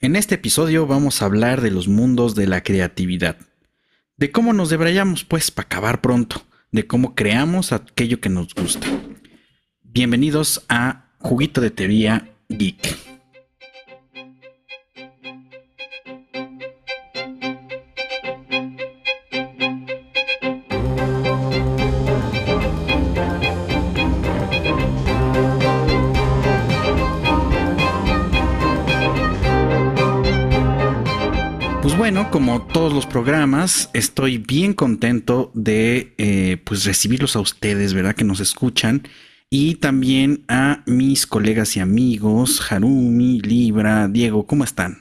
En este episodio vamos a hablar de los mundos de la creatividad, de cómo nos debrayamos pues para acabar pronto, de cómo creamos aquello que nos gusta. Bienvenidos a Juguito de Teoría Geek. Bueno, como todos los programas, estoy bien contento de eh, pues recibirlos a ustedes, ¿verdad? Que nos escuchan. Y también a mis colegas y amigos, Harumi, Libra, Diego, ¿cómo están?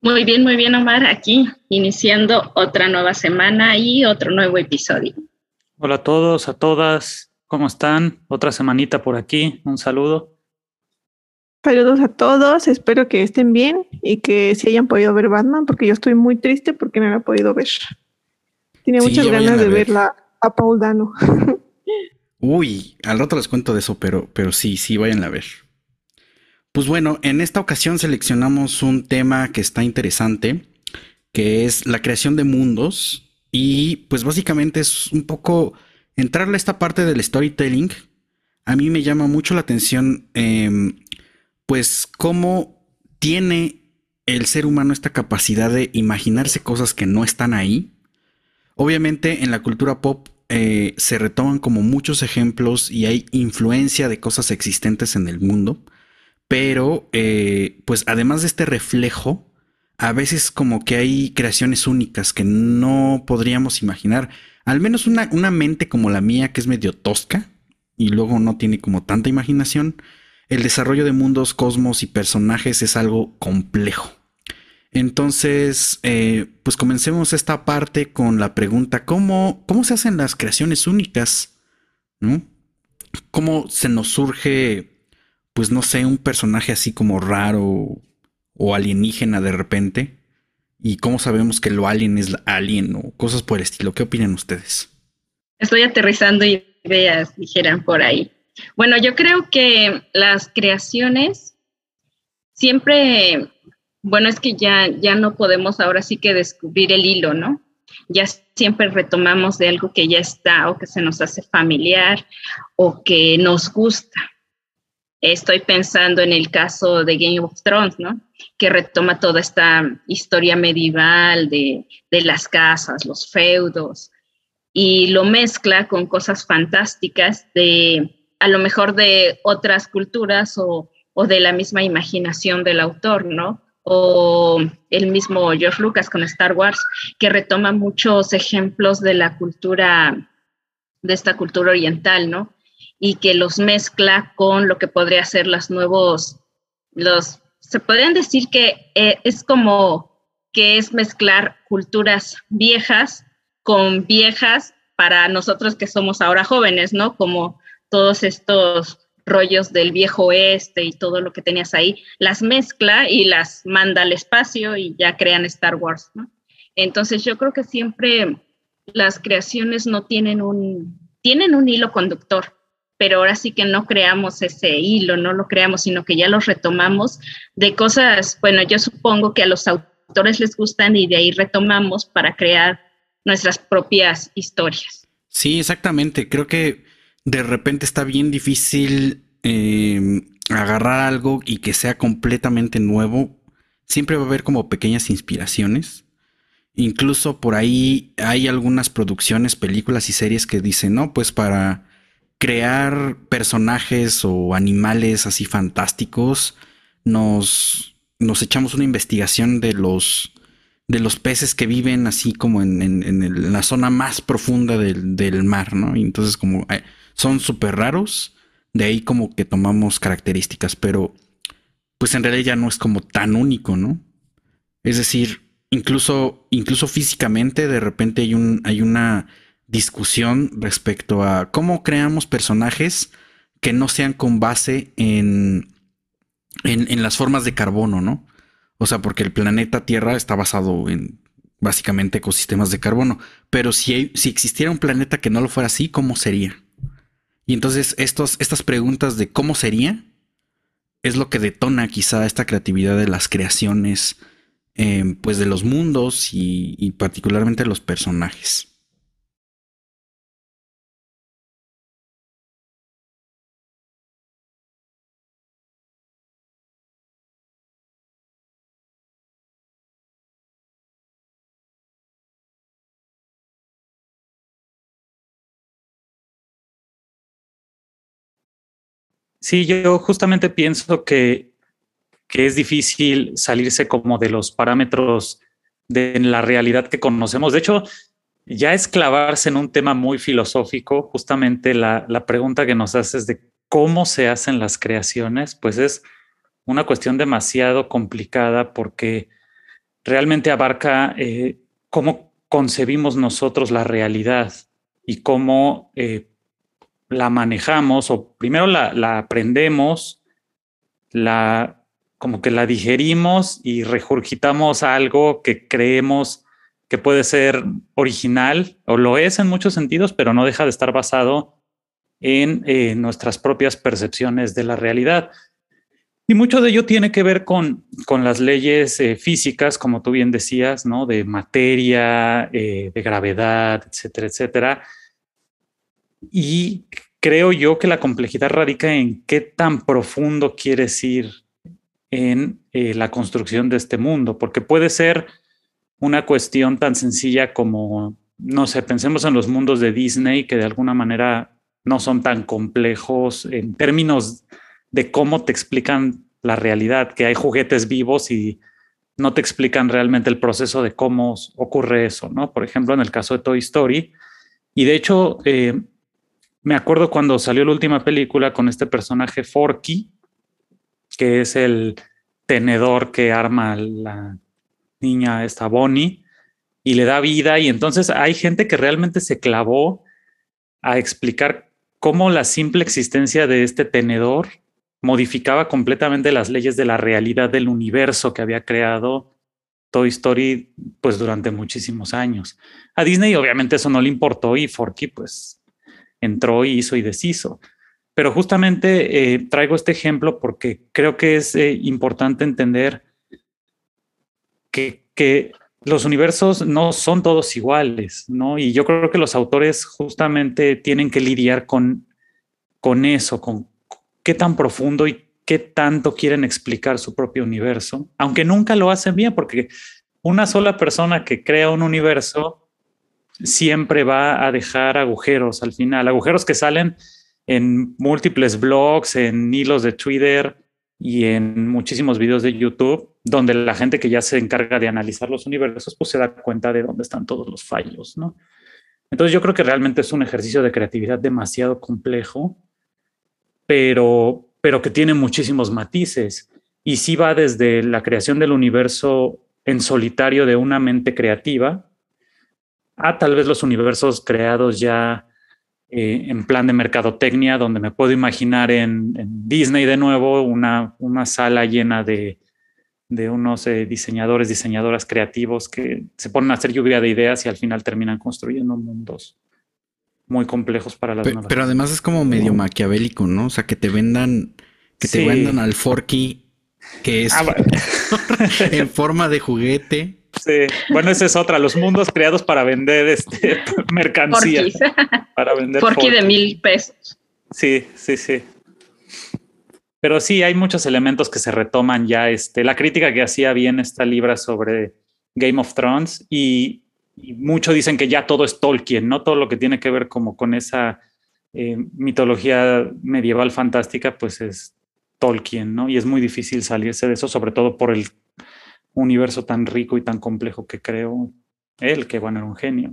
Muy bien, muy bien, Omar, aquí iniciando otra nueva semana y otro nuevo episodio. Hola a todos, a todas, ¿cómo están? Otra semanita por aquí, un saludo. Saludos a todos, espero que estén bien y que se hayan podido ver Batman, porque yo estoy muy triste porque no la he podido ver. Tiene muchas ganas de verla a Paul Dano. Uy, al rato les cuento de eso, pero, pero sí, sí, vayan a ver. Pues bueno, en esta ocasión seleccionamos un tema que está interesante, que es la creación de mundos. Y pues básicamente es un poco entrarle a esta parte del storytelling. A mí me llama mucho la atención eh, pues cómo tiene el ser humano esta capacidad de imaginarse cosas que no están ahí. Obviamente en la cultura pop eh, se retoman como muchos ejemplos y hay influencia de cosas existentes en el mundo, pero eh, pues además de este reflejo, a veces como que hay creaciones únicas que no podríamos imaginar. Al menos una, una mente como la mía que es medio tosca y luego no tiene como tanta imaginación el desarrollo de mundos, cosmos y personajes es algo complejo. Entonces, eh, pues comencemos esta parte con la pregunta, ¿cómo, ¿cómo se hacen las creaciones únicas? ¿No? ¿Cómo se nos surge, pues no sé, un personaje así como raro o alienígena de repente? ¿Y cómo sabemos que lo alien es alien o cosas por el estilo? ¿Qué opinan ustedes? Estoy aterrizando ideas, dijeran por ahí. Bueno, yo creo que las creaciones siempre, bueno, es que ya, ya no podemos ahora sí que descubrir el hilo, ¿no? Ya siempre retomamos de algo que ya está o que se nos hace familiar o que nos gusta. Estoy pensando en el caso de Game of Thrones, ¿no? Que retoma toda esta historia medieval de, de las casas, los feudos, y lo mezcla con cosas fantásticas de a lo mejor de otras culturas o, de la misma imaginación del autor, ¿no? O el mismo George Lucas con Star Wars, que retoma muchos ejemplos de la cultura, de esta cultura oriental, ¿no? Y que los mezcla con lo que podría ser los nuevos, los, se podrían decir que eh, es como que es mezclar culturas viejas con viejas para nosotros que somos ahora jóvenes, ¿no? Como todos estos rollos del viejo oeste y todo lo que tenías ahí, las mezcla y las manda al espacio y ya crean Star Wars, ¿no? Entonces yo creo que siempre las creaciones no tienen un, tienen un hilo conductor, pero ahora sí que no creamos ese hilo, no lo creamos, sino que ya los retomamos de cosas, bueno, yo supongo que a los autores les gustan y de ahí retomamos para crear nuestras propias historias. Sí, exactamente. Creo que de repente está bien difícil em, agarrar algo y que sea completamente nuevo. Siempre va a haber como pequeñas inspiraciones. Incluso por ahí hay algunas producciones, películas y series que dicen, no, pues para crear personajes o animales así fantásticos, nos, nos echamos una investigación de los, de los peces que viven así como en, la zona más profunda del, del, mar, ¿no? Y entonces como eh, son súper raros. De ahí como que tomamos características, pero pues en realidad ya no es como tan único, ¿no? Es decir, incluso, incluso físicamente de repente hay, un, hay una discusión respecto a cómo creamos personajes que no sean con base en, en, las formas de carbono, ¿no? O sea, porque el planeta Tierra está basado en básicamente ecosistemas de carbono. Pero si, si existiera un planeta que no lo fuera así, ¿cómo sería? Y entonces estos, estas preguntas de cómo sería es lo que detona quizá esta creatividad de las creaciones, eh, pues de los mundos y, y particularmente los personajes. Sí, yo justamente pienso que, es difícil salirse como de los parámetros de la realidad que conocemos. De hecho, ya es clavarse en un tema muy filosófico, justamente la, pregunta que nos haces de cómo se hacen las creaciones, pues es una cuestión demasiado complicada porque realmente abarca eh, cómo concebimos nosotros la realidad y cómo eh, la manejamos o primero la, aprendemos, la como que la digerimos y regurgitamos algo que creemos que puede ser original o lo es en muchos sentidos, pero no deja de estar basado en eh, nuestras propias percepciones de la realidad. Y mucho de ello tiene que ver con, con las leyes eh, físicas, como tú bien decías, ¿no? De materia, eh, de gravedad, etcétera, etcétera, y creo yo que la complejidad radica en qué tan profundo quieres ir en eh, la construcción de este mundo, porque puede ser una cuestión tan sencilla como, no sé, pensemos en los mundos de Disney que de alguna manera no son tan complejos en términos de cómo te explican la realidad, que hay juguetes vivos y no te explican realmente el proceso de cómo ocurre eso, ¿no? Por ejemplo, en el caso de Toy Story. Y de hecho, eh, me acuerdo cuando salió la última película con este personaje Forky, que es el tenedor que arma la niña esta Bonnie y le da vida y entonces hay gente que realmente se clavó a explicar cómo la simple existencia de este tenedor modificaba completamente las leyes de la realidad del universo que había creado Toy Story pues durante muchísimos años. A Disney obviamente eso no le importó y Forky pues entró y hizo y deshizo. Pero justamente eh, traigo este ejemplo porque creo que es eh, importante entender que, los universos no son todos iguales, ¿no? Y yo creo que los autores justamente tienen que lidiar con, con eso, con qué tan profundo y qué tanto quieren explicar su propio universo, aunque nunca lo hacen bien, porque una sola persona que crea un universo siempre va a dejar agujeros al final, agujeros que salen en múltiples blogs, en hilos de Twitter y en muchísimos videos de YouTube, donde la gente que ya se encarga de analizar los universos, pues se da cuenta de dónde están todos los fallos, ¿no? Entonces yo creo que realmente es un ejercicio de creatividad demasiado complejo, pero, pero que tiene muchísimos matices. Y sí va desde la creación del universo en solitario de una mente creativa, a tal vez los universos creados ya eh, en plan de mercadotecnia, donde me puedo imaginar en, Disney de nuevo una, una sala llena de, de unos eh, diseñadores, diseñadoras creativos que se ponen a hacer lluvia de ideas y al final terminan construyendo mundos muy complejos para las pero, Pero además es como medio maquiavélico, ¿no? O sea, que te vendan, que te vendan al Forky, que es ah, en forma de juguete Sí, bueno, esa es otra, los mundos creados para vender este mercancía. Para vender de mil pesos. Sí, sí, sí. Pero sí, hay muchos elementos que se retoman ya. Este, la crítica que hacía bien esta libra sobre Game of Thrones y, muchos dicen que ya todo es Tolkien, ¿no? Todo lo que tiene que ver como con esa eh, mitología medieval fantástica, pues es Tolkien, ¿no? Y es muy difícil salirse de eso, sobre todo por el universo tan rico y tan complejo que creó él, que bueno, era un genio.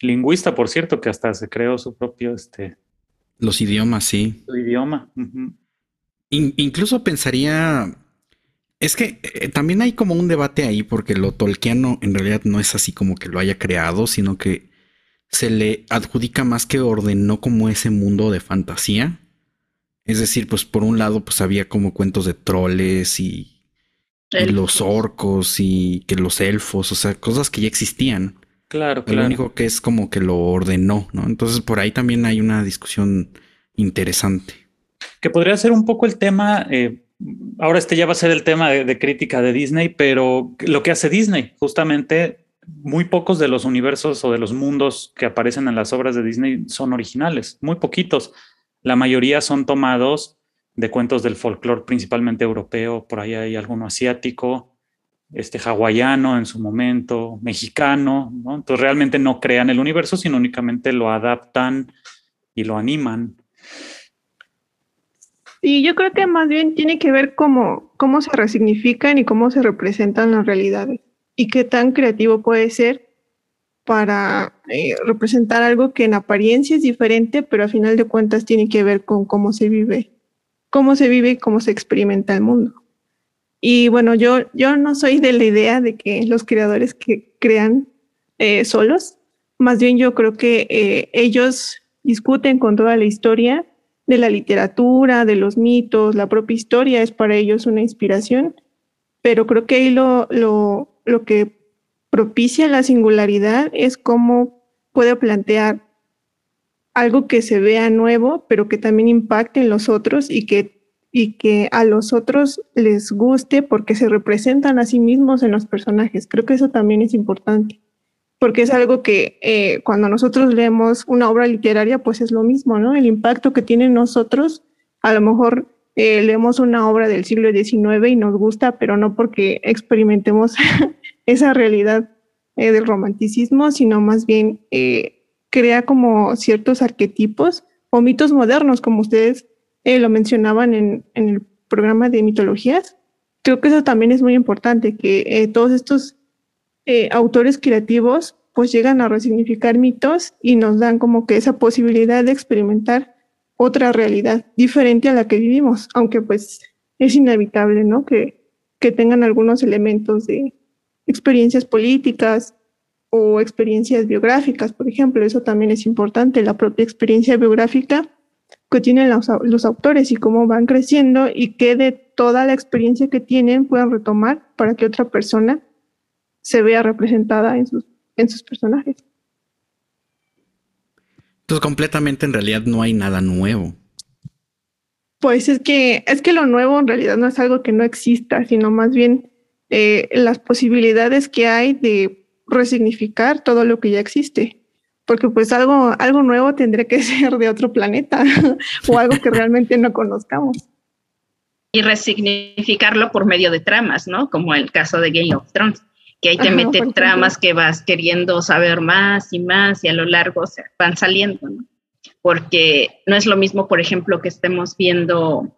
Lingüista, por cierto, que hasta se creó su propio, este... Los idiomas, sí. Su idioma. incluso pensaría... Es que eh, también hay como un debate ahí, porque lo tolkiano en realidad no es así como que lo haya creado, sino que se le adjudica más que ordenó como ese mundo de fantasía. Es decir, pues por un lado, pues había como cuentos de troles y, los orcos y que los elfos, o sea, cosas que ya existían. Claro, claro. Lo único que es como que lo ordenó, ¿no? Entonces por ahí también hay una discusión interesante. Que podría ser un poco el tema, eh, ahora este ya va a ser el tema de, crítica de Disney, pero lo que hace Disney, justamente muy pocos de los universos o de los mundos que aparecen en las obras de Disney son originales, muy poquitos. La mayoría son tomados de cuentos del folclore, principalmente europeo, por ahí hay alguno asiático, este hawaiano en su momento, mexicano, ¿no? Entonces realmente no crean el universo, sino únicamente lo adaptan y lo animan. Y yo creo que más bien tiene que ver cómo, cómo se resignifican y cómo se representan las realidades y qué tan creativo puede ser para eh, representar algo que en apariencia es diferente, pero a final de cuentas tiene que ver con cómo se vive, cómo se vive y cómo se experimenta el mundo. Y bueno, yo, yo no soy de la idea de que los creadores que crean eh, solos, más bien yo creo que eh, ellos discuten con toda la historia de la literatura, de los mitos, la propia historia es para ellos una inspiración, pero creo que ahí lo, lo, lo que propicia la singularidad es cómo puede plantear algo que se vea nuevo, pero que también impacte en los otros y que y que a los otros les guste porque se representan a sí mismos en los personajes. Creo que eso también es importante, porque es algo que eh, cuando nosotros leemos una obra literaria, pues es lo mismo, ¿no? El impacto que tienen nosotros, a lo mejor eh, leemos una obra del siglo XIX y nos gusta, pero no porque experimentemos esa realidad eh, del romanticismo, sino más bien crea como ciertos arquetipos o mitos modernos, como ustedes eh, lo mencionaban en, el programa de mitologías. Creo que eso también es muy importante, que eh, todos estos eh, autores creativos pues llegan a resignificar mitos y nos dan como que esa posibilidad de experimentar otra realidad diferente a la que vivimos, aunque pues es inevitable, ¿no? Que, que tengan algunos elementos de experiencias políticas o experiencias biográficas, por ejemplo, eso también es importante, la propia experiencia biográfica que tienen los, autores y cómo van creciendo y que de toda la experiencia que tienen puedan retomar para que otra persona se vea representada en sus, en sus personajes. Entonces completamente en realidad no hay nada nuevo. Pues es que, es que lo nuevo en realidad no es algo que no exista, sino más bien eh, las posibilidades que hay de resignificar todo lo que ya existe porque pues algo, algo nuevo tendría que ser de otro planeta o algo que realmente no conozcamos. Y resignificarlo por medio de tramas, ¿no? Como el caso de Game of Thrones, que ahí te mete tramas que vas queriendo saber más y más y a lo largo se van saliendo, ¿no? Porque no es lo mismo, por ejemplo, que estemos viendo,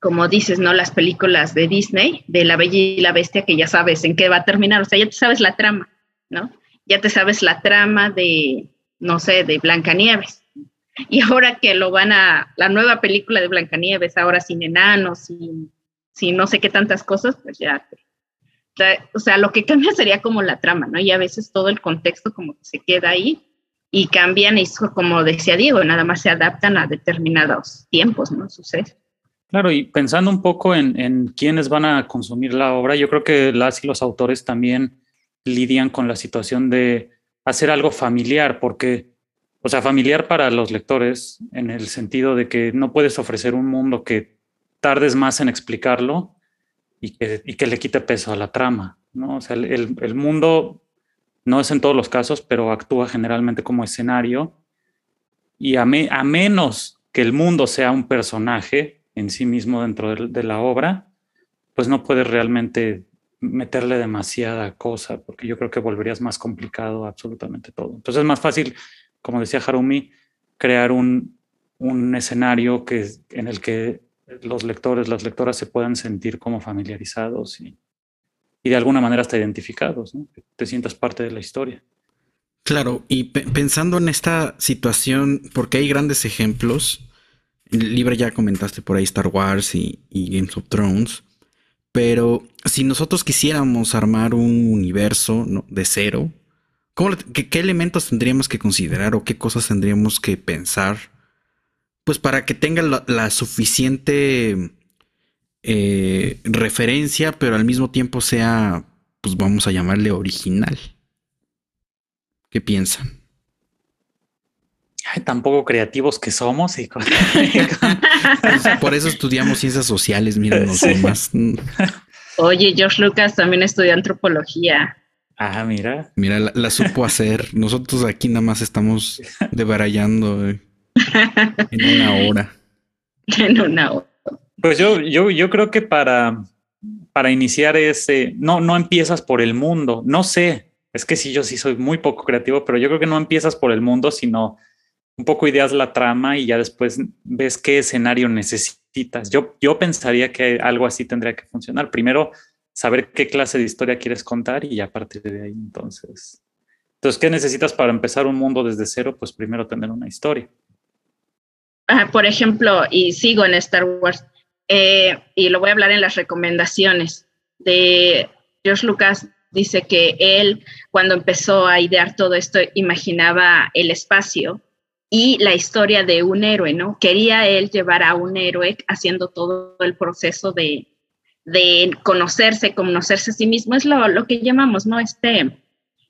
como dices, ¿no? Las películas de Disney, de La Bella y la Bestia, que ya sabes en qué va a terminar, o sea, ya te sabes la trama, ¿no? Ya te sabes la trama de, no sé, de Blancanieves. Y ahora que lo van a, la nueva película de Blancanieves, ahora sin enanos, sin, sin no sé qué tantas cosas, pues ya. O sea, lo que cambia sería como la trama, ¿no? Y a veces todo el contexto como que se queda ahí y cambian y como decía Diego, nada más se adaptan a determinados tiempos, ¿no? Sucede. Claro, y pensando un poco en, en quiénes van a consumir la obra, yo creo que las y los autores también lidian con la situación de hacer algo familiar, porque, o sea, familiar para los lectores en el sentido de que no puedes ofrecer un mundo que tardes más en explicarlo y que, y que le quite peso a la trama, ¿no? O sea, el, el mundo no es en todos los casos, pero actúa generalmente como escenario y a, a menos que el mundo sea un personaje en sí mismo dentro de, la obra, pues no puedes realmente meterle demasiada cosa, porque yo creo que volverías más complicado absolutamente todo. Entonces es más fácil, como decía Harumi, crear un, un escenario que, en el que los lectores, las lectoras se puedan sentir como familiarizados y, y de alguna manera hasta identificados, que te sientas parte de la historia. Claro, y pensando en esta situación, porque hay grandes ejemplos, el libro ya comentaste por ahí Star Wars y, y Games of Thrones, pero si nosotros quisiéramos armar un universo de cero, qué, elementos tendríamos que considerar o qué cosas tendríamos que pensar? Pues para que tenga la, suficiente eh, referencia, pero al mismo tiempo sea, pues vamos a llamarle original. ¿Qué piensan? Tan poco creativos que somos. Y Por eso estudiamos ciencias sociales, míranos más. Oye, George Lucas también estudió antropología. Ah, mira. Mira, la, supo hacer. Nosotros aquí nada más estamos debarayando eh, en una hora. En una hora. Pues yo, yo, yo creo que para, para iniciar ese, no, no empiezas por el mundo. No sé, es que sí, yo sí soy muy poco creativo, pero yo creo que no empiezas por el mundo, sino un poco ideas la trama y ya después ves qué escenario necesitas. Yo, yo pensaría que algo así tendría que funcionar. Primero, saber qué clase de historia quieres contar y a partir de ahí, entonces. Entonces, ¿qué necesitas para empezar un mundo desde cero? Pues primero tener una historia. Ah, por ejemplo, y sigo en Star Wars, eh, y lo voy a hablar en las recomendaciones de George Lucas. Dice que él, cuando empezó a idear todo esto, imaginaba el espacio y la historia de un héroe, ¿no? Quería él llevar a un héroe haciendo todo el proceso de, de conocerse, conocerse a sí mismo, es lo, lo, que llamamos, ¿no? Este,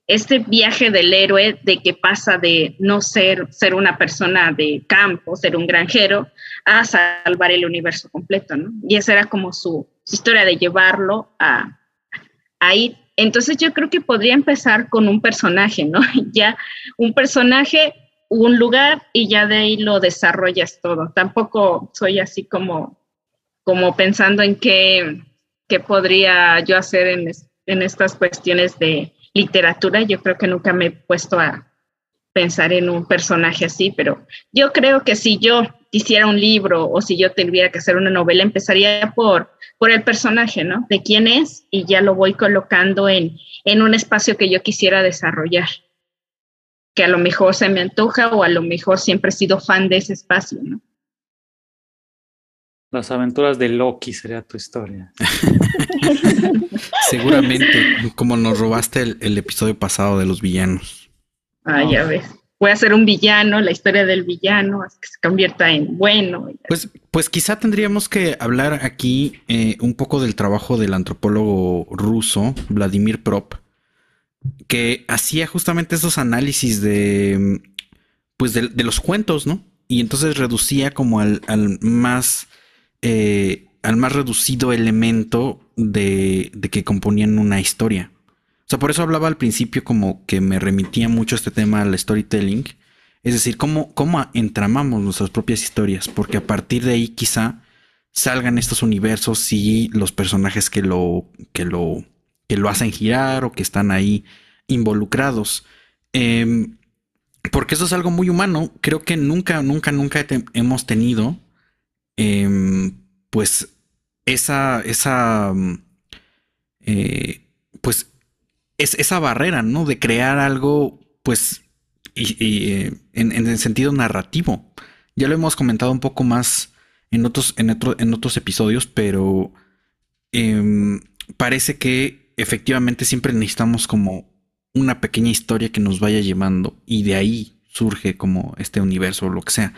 este viaje del héroe de que pasa de no ser, ser una persona de campo, ser un granjero, a salvar el universo completo, ¿no? Y esa era como su, su historia de llevarlo a, a ir. Entonces yo creo que podría empezar con un personaje, ¿no? Ya un personaje un lugar y ya de ahí lo desarrollas todo. Tampoco soy así como, como pensando en qué, qué podría yo hacer en, en estas cuestiones de literatura. Yo creo que nunca me he puesto a pensar en un personaje así, pero yo creo que si yo hiciera un libro o si yo tuviera que hacer una novela, empezaría por, por el personaje, ¿no? De quién es y ya lo voy colocando en, en un espacio que yo quisiera desarrollar que a lo mejor se me antoja o a lo mejor siempre he sido fan de ese espacio, ¿no? Las aventuras de Loki sería tu historia. Seguramente, como nos robaste el, episodio pasado de los villanos. Ah, ya ves. Voy a ser un villano, la historia del villano, que se convierta en bueno. Pues, pues quizá tendríamos que hablar aquí eh, un poco del trabajo del antropólogo ruso, Vladimir Prop, que hacía justamente esos análisis de, pues de, los cuentos, ¿no? Y entonces reducía como al, más, eh, al más reducido elemento de, de, que componían una historia. O sea, por eso hablaba al principio como que me remitía mucho este tema al storytelling. Es decir, cómo, cómo entramamos nuestras propias historias, porque a partir de ahí quizá salgan estos universos y los personajes que lo, que lo que lo hacen girar o que están ahí involucrados. Em, porque eso es algo muy humano. Creo que nunca, nunca, nunca hemos tenido, em, pues, esa, esa, mm, eh, pues, es, esa barrera, ¿no? De crear algo, pues, y, en, el sentido narrativo. Ya lo hemos comentado un poco más en otros, en en otros episodios, pero em, parece que efectivamente siempre necesitamos como una pequeña historia que nos vaya llevando y de ahí surge como este universo o lo que sea.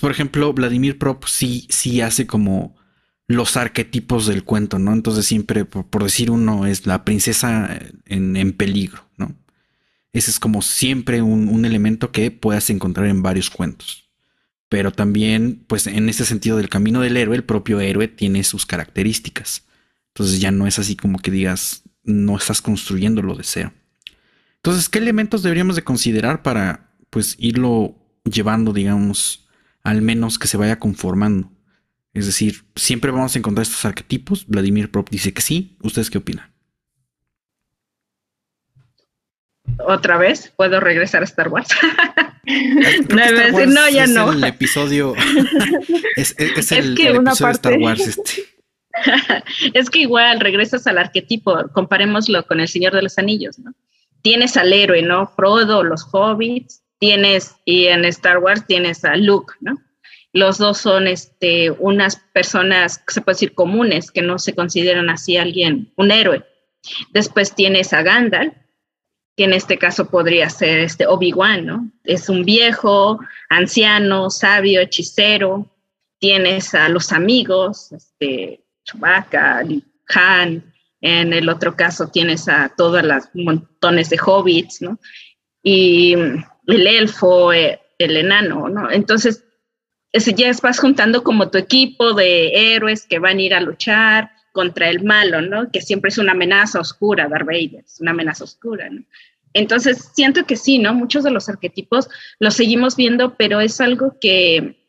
por ejemplo, Vladimir Prop sí, sí hace como los arquetipos del cuento, ¿no? Entonces siempre, por, decir uno, es la princesa en, peligro, ¿no? Ese es como siempre un, un, elemento que puedas encontrar en varios cuentos. Pero también, pues en ese sentido del camino del héroe, el propio héroe tiene sus características. Entonces ya no es así como que digas, no estás construyendo lo de cero. Entonces, ¿qué elementos deberíamos de considerar para pues irlo llevando, digamos, al menos que se vaya conformando? Es decir, siempre vamos a encontrar estos arquetipos. Vladimir Prop dice que sí. ¿Ustedes qué opinan? Otra vez, puedo regresar a Star Wars. no, no, ya no. El episodio es, el, que una parte... de Star Wars. Este. es que igual regresas al arquetipo, comparémoslo con el Señor de los Anillos, ¿no? Tienes al héroe, ¿no? Frodo, los hobbits, tienes, y en Star Wars tienes a Luke, ¿no? Los dos son este, unas personas, se puede decir, comunes, que no se consideran así alguien, un héroe. Después tienes a Gandalf, que en este caso podría ser este Obi-Wan, ¿no? Es un viejo, anciano, sabio, hechicero. Tienes a los amigos, este, Chewbacca, Han, en el otro caso tienes a todas las montones de hobbits, ¿no? Y el elfo, eh, el enano, ¿no? Entonces, ya vas juntando como tu equipo de héroes que van a ir a luchar contra el malo, ¿no? Que siempre es una amenaza oscura, Darth Vader, es una amenaza oscura, ¿no? Entonces, siento que sí, ¿no? Muchos de los arquetipos los seguimos viendo, pero es algo que,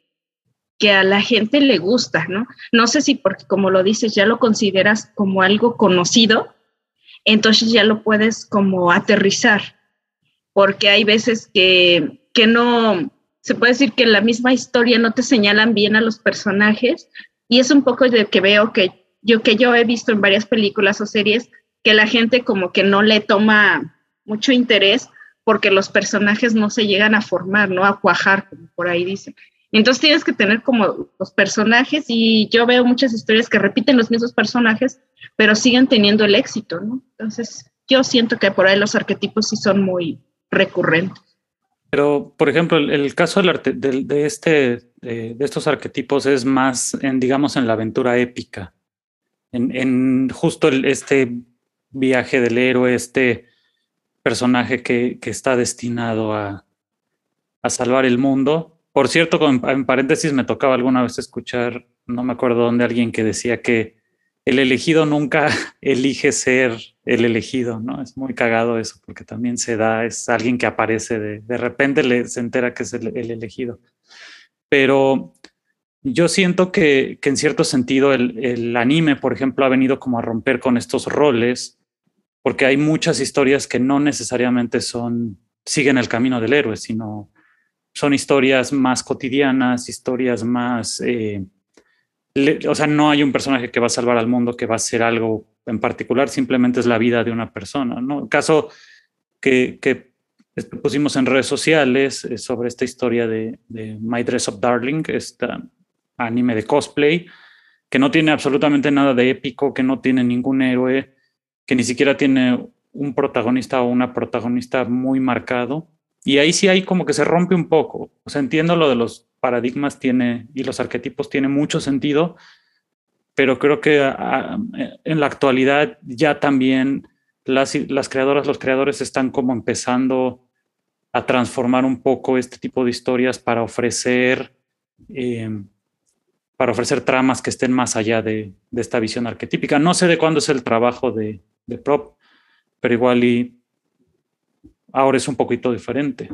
que a la gente le gusta, ¿no? No sé si porque, como lo dices, ya lo consideras como algo conocido, entonces ya lo puedes como aterrizar, porque hay veces que, que no, se puede decir que en la misma historia no te señalan bien a los personajes, y es un poco de que veo que yo que yo he visto en varias películas o series que la gente como que no le toma mucho interés porque los personajes no se llegan a formar, ¿no? A cuajar, como por ahí dicen. Entonces tienes que tener como los personajes y yo veo muchas historias que repiten los mismos personajes, pero siguen teniendo el éxito, ¿no? Entonces yo siento que por ahí los arquetipos sí son muy recurrentes. Pero, por ejemplo, el, caso de, de, este, de, estos arquetipos es más, digamos, en la aventura épica, en, en justo este viaje del héroe, este personaje que, que está destinado a, a, salvar el mundo. Por cierto, en paréntesis me tocaba alguna vez escuchar, no me acuerdo dónde, alguien que decía que el elegido nunca elige ser el elegido, ¿no? Es muy cagado eso, porque también se da, es alguien que aparece, de, de repente le, se entera que es el, el elegido. Pero yo siento que, que en cierto sentido el, el, anime, por ejemplo, ha venido como a romper con estos roles porque hay muchas historias que no necesariamente son, siguen el camino del héroe, sino son historias más cotidianas, historias más, eh, le, o sea, no hay un personaje que va a salvar al mundo, que va a hacer algo en particular, simplemente es la vida de una persona, ¿no? El caso que, que pusimos en redes sociales eh, sobre esta historia de, de My Dress Up Darling, este anime de cosplay, que no tiene absolutamente nada de épico, que no tiene ningún héroe, que ni siquiera tiene un protagonista o una protagonista muy marcado. Y ahí sí hay como que se rompe un poco. O sea, entiendo lo de los paradigmas tiene y los arquetipos tiene mucho sentido, pero creo que a, a, en la actualidad ya también las, las creadoras, los creadores están como empezando a transformar un poco este tipo de historias para ofrecer eh, para ofrecer tramas que estén más allá de, de, esta visión arquetípica. No sé de cuándo es el trabajo de, de prop, pero igual y ahora es un poquito diferente.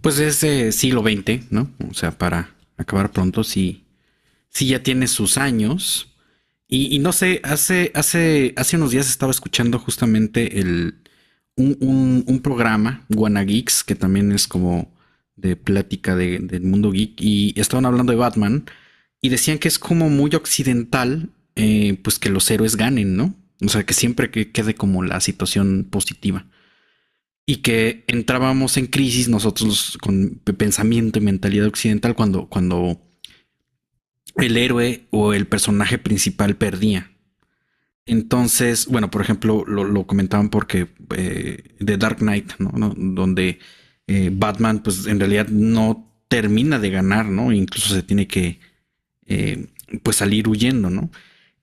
Pues es de siglo XX, ¿no? O sea, para acabar pronto, sí, sí ya tiene sus años. Y, no sé, hace, hace, hace unos días estaba escuchando justamente el, un, un, programa, Wanna Geeks, que también es como de plática de, del mundo geek, y estaban hablando de Batman, y decían que es como muy occidental, eh, pues que los héroes ganen, ¿no? O sea, que siempre que quede como la situación positiva. Y que entrábamos en crisis nosotros con pensamiento y mentalidad occidental cuando, cuando el héroe o el personaje principal perdía. Entonces, bueno, por ejemplo, lo, comentaban porque eh, The Dark Knight, ¿no? ¿no? Donde eh, Batman, pues en realidad no termina de ganar, ¿no? Incluso se tiene que, eh, pues salir huyendo, ¿no?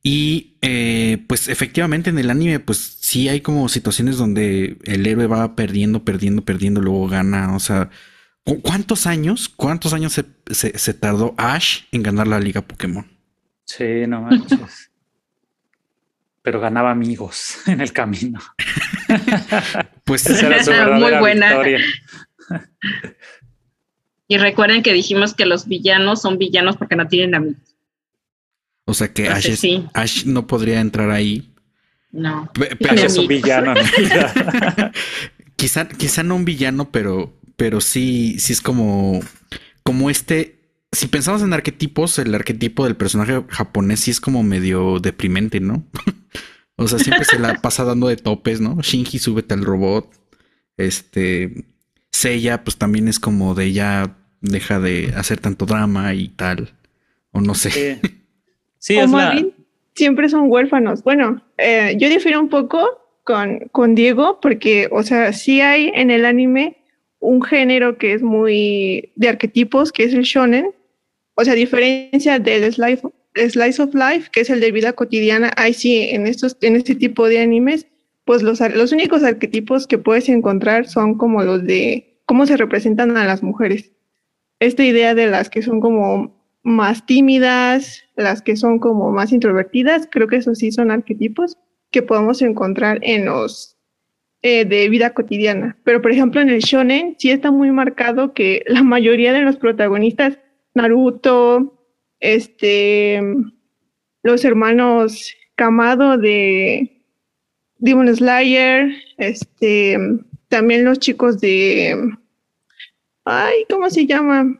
Y eh, pues efectivamente en el anime pues sí hay como situaciones donde el héroe va perdiendo, perdiendo, perdiendo, luego gana. O sea, ¿cuántos años? ¿Cuántos años se, se, se tardó Ash en ganar la liga Pokémon? Sí, no manches. Pero ganaba amigos en el camino. pues esa era su muy buena. Victoria. y recuerden que dijimos que los villanos son villanos porque no tienen amigos. O sea que Ash, es, sí. Ash, no podría entrar ahí. No. Pero Ash es un villano. quizá, quizá no un villano, pero, pero sí, sí es como, como este. Si pensamos en arquetipos, el arquetipo del personaje japonés sí es como medio deprimente, ¿no? o sea, siempre se la pasa dando de topes, ¿no? Shinji, súbete al robot. Este. Seiya, pues también es como de ya deja de hacer tanto drama y tal. O no sé. Sí. Sí, es la... siempre son huérfanos. Bueno, eh, yo difiero un poco con, con Diego porque, o sea, sí hay en el anime un género que es muy de arquetipos, que es el shonen. O sea, a diferencia del slice, slice of life, que es el de vida cotidiana, hay sí en estos, en este tipo de animes, pues los, los únicos arquetipos que puedes encontrar son como los de cómo se representan a las mujeres. esta idea de las que son como más tímidas, las que son como más introvertidas, creo que esos sí son arquetipos que podemos encontrar en los eh, de vida cotidiana. Pero por ejemplo en el shonen sí está muy marcado que la mayoría de los protagonistas, Naruto, este, los hermanos Kamado de Demon Slayer, este, también los chicos de, ay, ¿cómo se llama?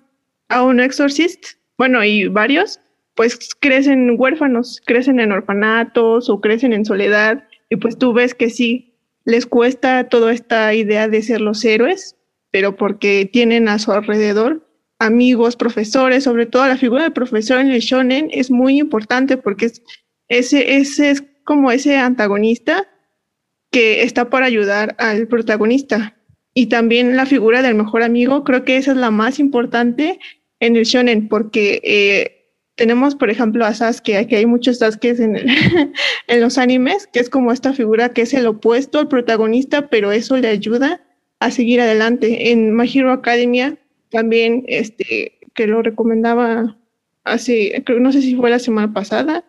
A un Exorcist, bueno, y varios, pues crecen huérfanos, crecen en orfanatos o crecen en soledad, y pues tú ves que sí, les cuesta toda esta idea de ser los héroes, pero porque tienen a su alrededor amigos, profesores, sobre todo la figura del profesor en el shonen es muy importante porque es, ese, ese es como ese antagonista que está para ayudar al protagonista. Y también la figura del mejor amigo, creo que esa es la más importante en el shonen, porque eh, tenemos, por ejemplo, a Sasuke, aquí hay muchos Sasuke en, en los animes, que es como esta figura que es el opuesto al protagonista, pero eso le ayuda a seguir adelante. En My Hero Academia también, este, que lo recomendaba hace, no sé si fue la semana pasada,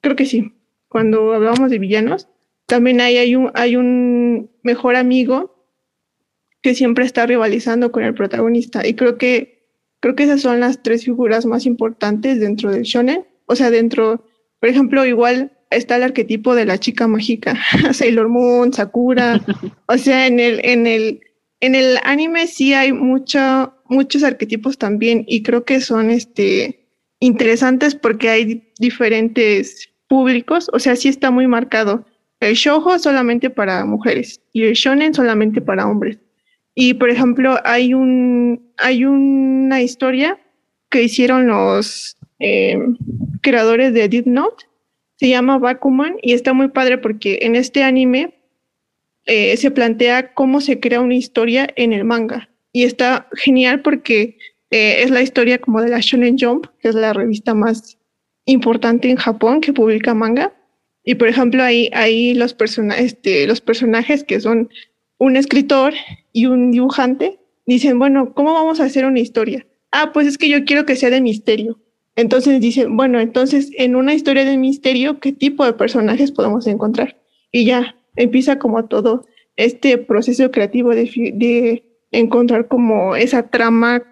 creo que sí, cuando hablábamos de villanos, también hay, hay, un, hay un mejor amigo que siempre está rivalizando con el protagonista. Y creo que, creo que esas son las tres figuras más importantes dentro del shonen. O sea, dentro, por ejemplo, igual está el arquetipo de la chica mágica, Sailor Moon, Sakura. o sea, en el, en el, en el anime sí hay mucho, muchos arquetipos también y creo que son este, interesantes porque hay diferentes públicos. O sea, sí está muy marcado el shoujo solamente para mujeres y el shonen solamente para hombres. Y por ejemplo, hay un hay una historia que hicieron los eh, creadores de Deep Note, se llama Bakuman y está muy padre porque en este anime eh, se plantea cómo se crea una historia en el manga. Y está genial porque eh, es la historia como de la Shonen Jump, que es la revista más importante en Japón que publica manga. Y por ejemplo, ahí, ahí los, este, los personajes que son un escritor y un dibujante dicen, bueno, ¿cómo vamos a hacer una historia? Ah, pues es que yo quiero que sea de misterio. Entonces dicen, bueno, entonces en una historia de misterio, ¿qué tipo de personajes podemos encontrar? Y ya empieza como todo este proceso creativo de, encontrar como esa trama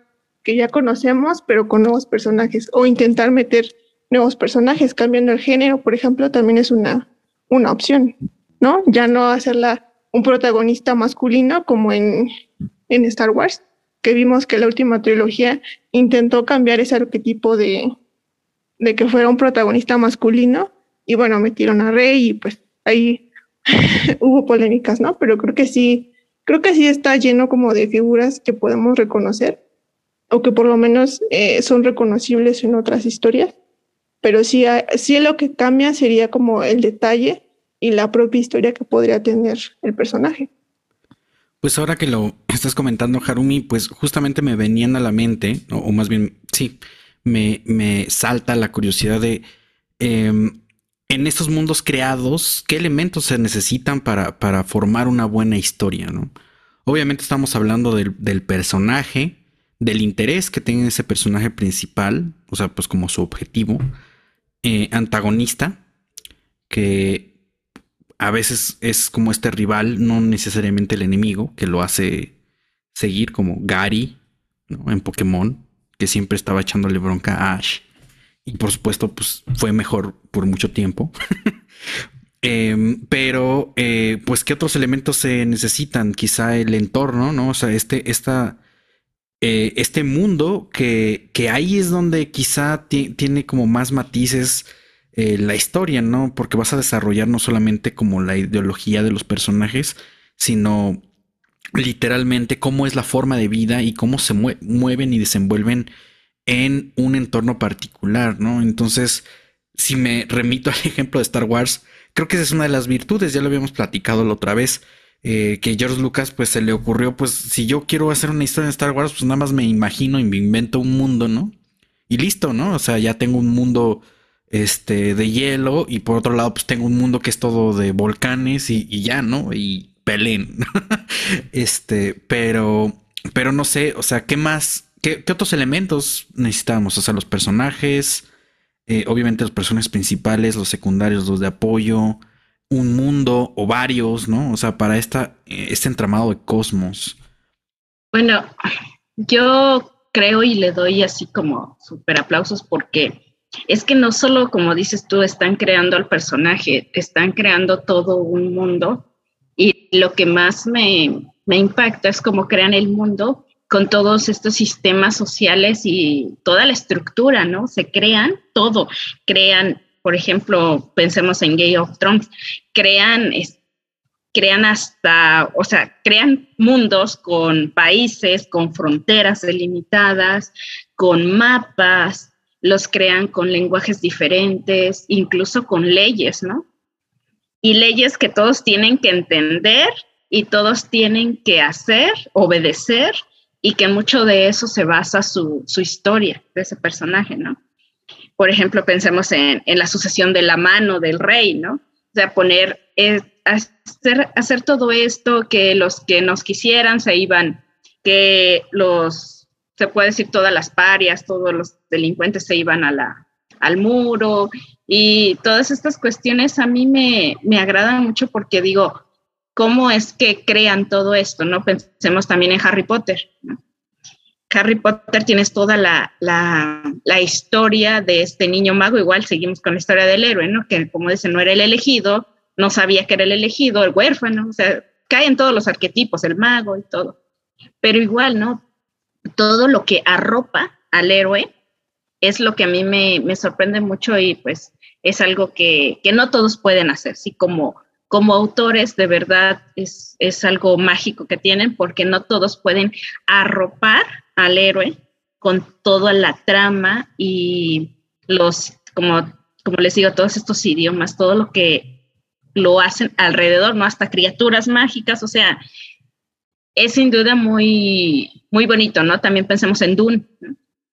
que ya conocemos, pero con nuevos personajes, o intentar meter nuevos personajes, cambiando el género, por ejemplo, también es una, una opción, ¿no? Ya no hacerla un protagonista masculino como en, en Star Wars, que vimos que la última trilogía intentó cambiar ese arquetipo de, de que fuera un protagonista masculino y bueno, metieron a Rey y pues ahí hubo polémicas, ¿no? Pero creo que sí, creo que sí está lleno como de figuras que podemos reconocer o que por lo menos eh, son reconocibles en otras historias pero sí, sí lo que cambia sería como el detalle y la propia historia que podría tener el personaje. Pues ahora que lo estás comentando, Harumi, pues justamente me venían a la mente, o, más bien, sí, me, me, salta la curiosidad de, em, en estos mundos creados, ¿qué elementos se necesitan para, para formar una buena historia? ¿no? Obviamente estamos hablando del, del, personaje, del interés que tiene ese personaje principal, o sea, pues como su objetivo, eh, antagonista que a veces es como este rival, no necesariamente el enemigo, que lo hace seguir como Gary en Pokémon, que siempre estaba echándole bronca a Ash. Y por supuesto, pues fue mejor por mucho tiempo. Em, pero, eh, pues, ¿qué otros elementos se necesitan? Quizá el entorno, ¿no? O sea, este, esta, eh, este mundo que, que, ahí es donde quizá tiene como más matices eh, la historia, ¿no? Porque vas a desarrollar no solamente como la ideología de los personajes, sino literalmente cómo es la forma de vida y cómo se mueven y desenvuelven en un entorno particular, ¿no? Entonces, si me remito al ejemplo de Star Wars, creo que esa es una de las virtudes, ya lo habíamos platicado la otra vez. Eh, que George Lucas pues se le ocurrió, pues si yo quiero hacer una historia en Star Wars, pues nada más me imagino y me invento un mundo, ¿no? Y listo, ¿no? O sea, ya tengo un mundo este, de hielo y por otro lado pues tengo un mundo que es todo de volcanes y, ya, ¿no? Y pelén. este, pero, pero no sé, o sea, ¿qué más, ¿qué, otros elementos necesitamos? O sea, los personajes, eh, obviamente los personajes principales, los secundarios, los de apoyo, un mundo o varios, ¿no? O sea, para esta, este entramado de cosmos. Bueno, yo creo y le doy así como super aplausos porque es que no solo, como dices tú, están creando al personaje, están creando todo un mundo y lo que más me, me impacta es cómo crean el mundo con todos estos sistemas sociales y toda la estructura, ¿no? Se crean todo, crean, por ejemplo, pensemos en Game of Thrones, crean, crean hasta, o sea, crean mundos con países, con fronteras delimitadas, con mapas, los crean con lenguajes diferentes, incluso con leyes, ¿no? Y leyes que todos tienen que entender y todos tienen que hacer, obedecer y que mucho de eso se basa su, su historia de ese personaje, ¿no? Por ejemplo, pensemos en, en, la sucesión de la mano del rey, ¿no? O sea, poner, eh, hacer, hacer todo esto, que los que nos quisieran se iban, que los, se puede decir, todas las parias, todos los delincuentes se iban a la, al muro y todas estas cuestiones a mí me, me agradan mucho porque digo, cómo es que crean todo esto, ¿no? Pensemos también en Harry Potter. ¿no? Harry Potter tienes toda la, la, la, historia de este niño mago, igual seguimos con la historia del héroe, ¿no? Que como dicen, no era el elegido, no sabía que era el elegido, el huérfano, o sea, caen todos los arquetipos, el mago y todo. Pero igual, ¿no? Todo lo que arropa al héroe es lo que a mí me, me sorprende mucho y pues es algo que, que no todos pueden hacer, sí, como como autores de verdad es, es, algo mágico que tienen porque no todos pueden arropar al héroe con toda la trama y los, como, como les digo, todos estos idiomas, todo lo que lo hacen alrededor, ¿no? Hasta criaturas mágicas, o sea, es sin duda muy, muy bonito, ¿no? También pensemos en Dune,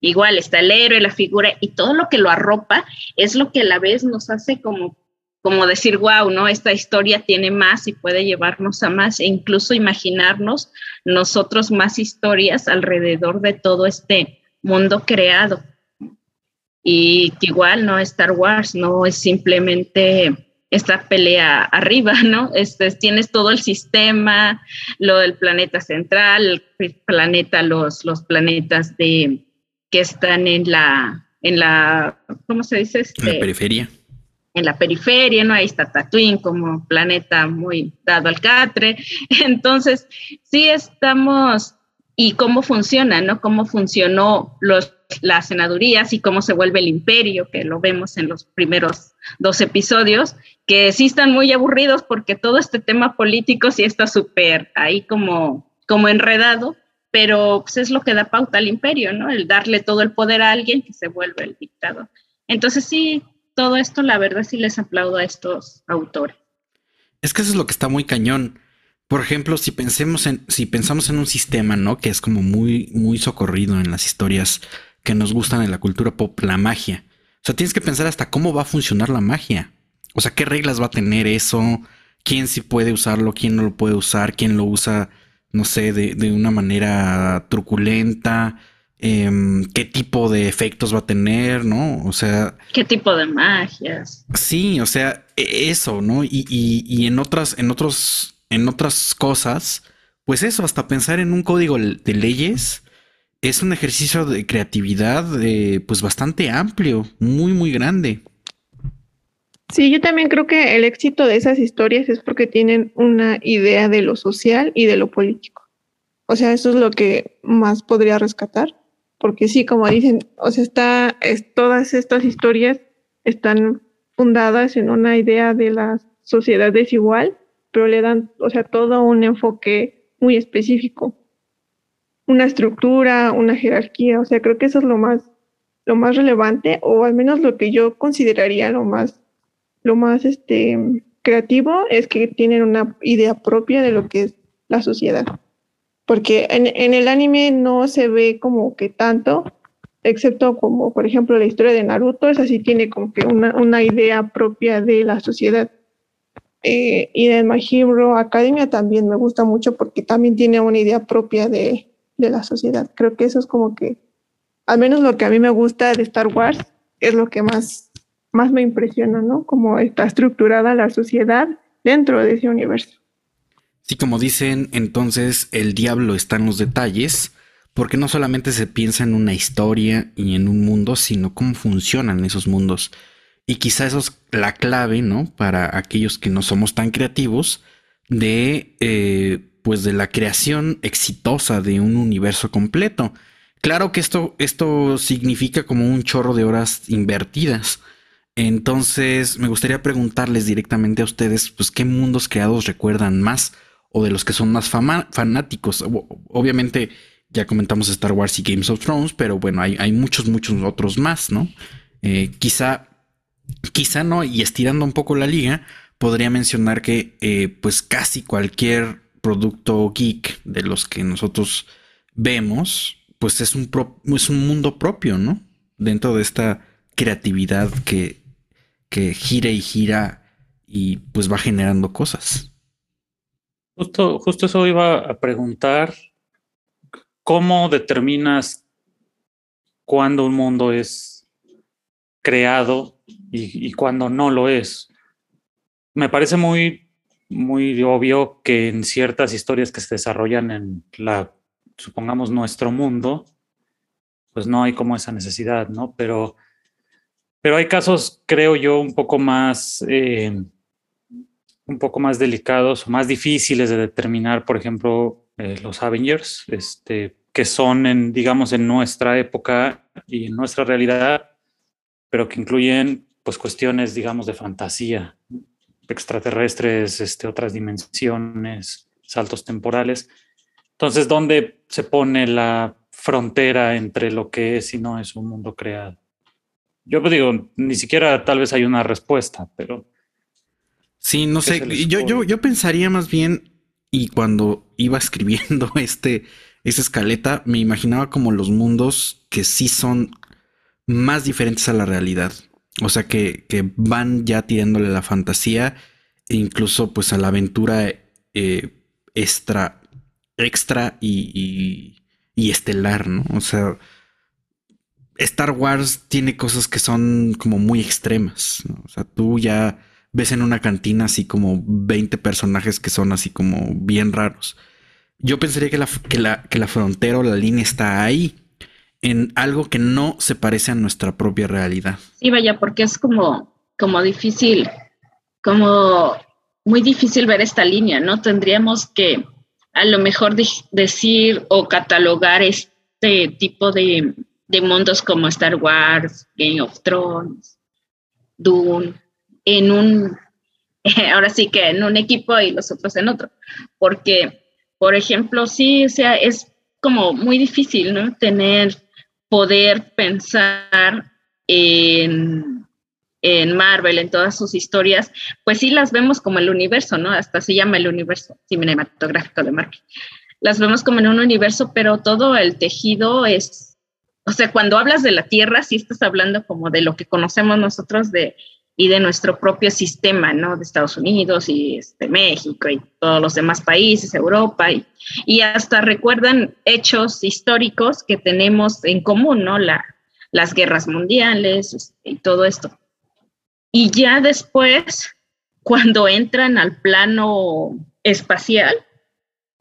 Igual está el héroe, la figura y todo lo que lo arropa es lo que a la vez nos hace como como decir, wow, ¿no? Esta historia tiene más y puede llevarnos a más e incluso imaginarnos nosotros más historias alrededor de todo este mundo creado. Y que igual, ¿no? Star Wars no es simplemente esta pelea arriba, ¿no? Este, tienes todo el sistema, lo del planeta central, el planeta, los, los planetas de, que están en la, en la, ¿cómo se dice? en la este, periferia en la periferia, ¿no? Ahí está Tatooine como planeta muy dado al catre. Entonces, sí estamos, y cómo funciona, ¿no? Cómo funcionó los, las senadurías y cómo se vuelve el imperio, que lo vemos en los primeros dos episodios, que sí están muy aburridos porque todo este tema político sí está súper ahí como, como enredado, pero pues es lo que da pauta al imperio, ¿no? El darle todo el poder a alguien que se vuelve el dictador. Entonces sí, todo esto, la verdad sí les aplaudo a estos autores. Es que eso es lo que está muy cañón. Por ejemplo, si pensemos en, si pensamos en un sistema, ¿no? Que es como muy, muy socorrido en las historias que nos gustan en la cultura pop, la magia. O sea, tienes que pensar hasta cómo va a funcionar la magia. O sea, qué reglas va a tener eso, quién sí puede usarlo, quién no lo puede usar, quién lo usa, no sé, de, de una manera truculenta. Em, qué tipo de efectos va a tener, ¿no? O sea... ¿Qué tipo de magias? Sí, o sea, e, eso, ¿no? Y, y, en otras, en otros, en otras cosas, pues eso, hasta pensar en un código de leyes es un ejercicio de creatividad pues bastante amplio, muy, muy grande. Sí, yo también creo que el éxito de esas historias es porque tienen una idea de lo social y de lo político. O sea, eso es lo que más podría rescatar porque sí, como dicen, o sea, está, es, todas estas historias están fundadas en una idea de la sociedad desigual, pero le dan, o sea, todo un enfoque muy específico, una estructura, una jerarquía, o sea, creo que eso es lo más, lo más relevante, o al menos lo que yo consideraría lo más, lo más este, creativo, es que tienen una idea propia de lo que es la sociedad porque en, en, el anime no se ve como que tanto, excepto como por ejemplo la historia de Naruto, esa sí tiene como que una, una idea propia de la sociedad. Eh, y de My Hero Academia también me gusta mucho porque también tiene una idea propia de, de la sociedad. Creo que eso es como que al menos lo que a mí me gusta de Star Wars es lo que más, más me impresiona, ¿no? Cómo está estructurada la sociedad dentro de ese universo. Sí, como dicen, entonces el diablo está en los detalles, porque no solamente se piensa en una historia y en un mundo, sino cómo funcionan esos mundos. Y quizá eso es la clave, ¿no? Para aquellos que no somos tan creativos, de, eh, pues de la creación exitosa de un universo completo. Claro que esto, esto significa como un chorro de horas invertidas. Entonces, me gustaría preguntarles directamente a ustedes, pues, ¿qué mundos creados recuerdan más? O de los que son más fanáticos. Obviamente, ya comentamos Star Wars y Games of Thrones, pero bueno, hay, muchos, muchos otros más, ¿no? Eh, quizá, quizá no, y estirando un poco la liga, podría mencionar que, eh, pues, casi cualquier producto geek de los que nosotros vemos, pues es un, es un mundo propio, ¿no? Dentro de esta creatividad que, que gira y gira y pues va generando cosas. Justo, justo eso iba a preguntar. ¿Cómo determinas cuándo un mundo es creado y, y cuándo no lo es? Me parece muy, muy obvio que en ciertas historias que se desarrollan en la supongamos, nuestro mundo, pues no hay como esa necesidad, ¿no? Pero, pero hay casos, creo yo, un poco más, eh, un poco más delicados más difíciles de determinar, por ejemplo, eh, los Avengers, este, que son, digamos, en nuestra época y en nuestra realidad, pero que incluyen, pues, cuestiones, digamos, de fantasía, extraterrestres, este, otras dimensiones, saltos temporales entonces, ¿dónde se pone la frontera entre lo que es y no es un mundo creado? Yo digo, ni siquiera tal vez hay una respuesta, pero... Sí, no sé, yo, yo, yo pensaría más bien, y cuando iba escribiendo este, esa escaleta, me imaginaba como los mundos que sí son más diferentes a la realidad. O sea, que, que van ya tirándole la fantasía e incluso pues a la aventura eh, extra extra y, estelar, ¿no? O sea, Star Wars tiene cosas que son como muy extremas. O sea, tú ya ves en una cantina así como 20 personajes que son así como bien raros. Yo pensaría que la, que la, que la frontera o la línea está ahí, en algo que no se parece a nuestra propia realidad. Sí, vaya, porque es como, como difícil, como muy difícil ver esta línea, ¿no? Tendríamos que a lo mejor decir o catalogar este tipo de, mundos como Star Wars, Game of Thrones, Dune, en un, ahora sí que en un equipo y los otros en otro, porque, por ejemplo, sí, o sea, es como muy difícil, ¿no? Tener, poder pensar en en Marvel, en todas sus historias, pues sí las vemos como el universo, ¿no? Hasta se llama el universo cinematográfico de Marvel. Las vemos como en un universo, pero todo el tejido es, o sea, cuando hablas de la Tierra, sí estás hablando como de lo que conocemos nosotros de y de nuestro propio sistema, ¿no? De Estados Unidos y este, México y todos los demás países, Europa, y, y hasta recuerdan hechos históricos que tenemos en común, ¿no? La, las guerras mundiales este, y todo esto. Y ya después, cuando entran al plano espacial,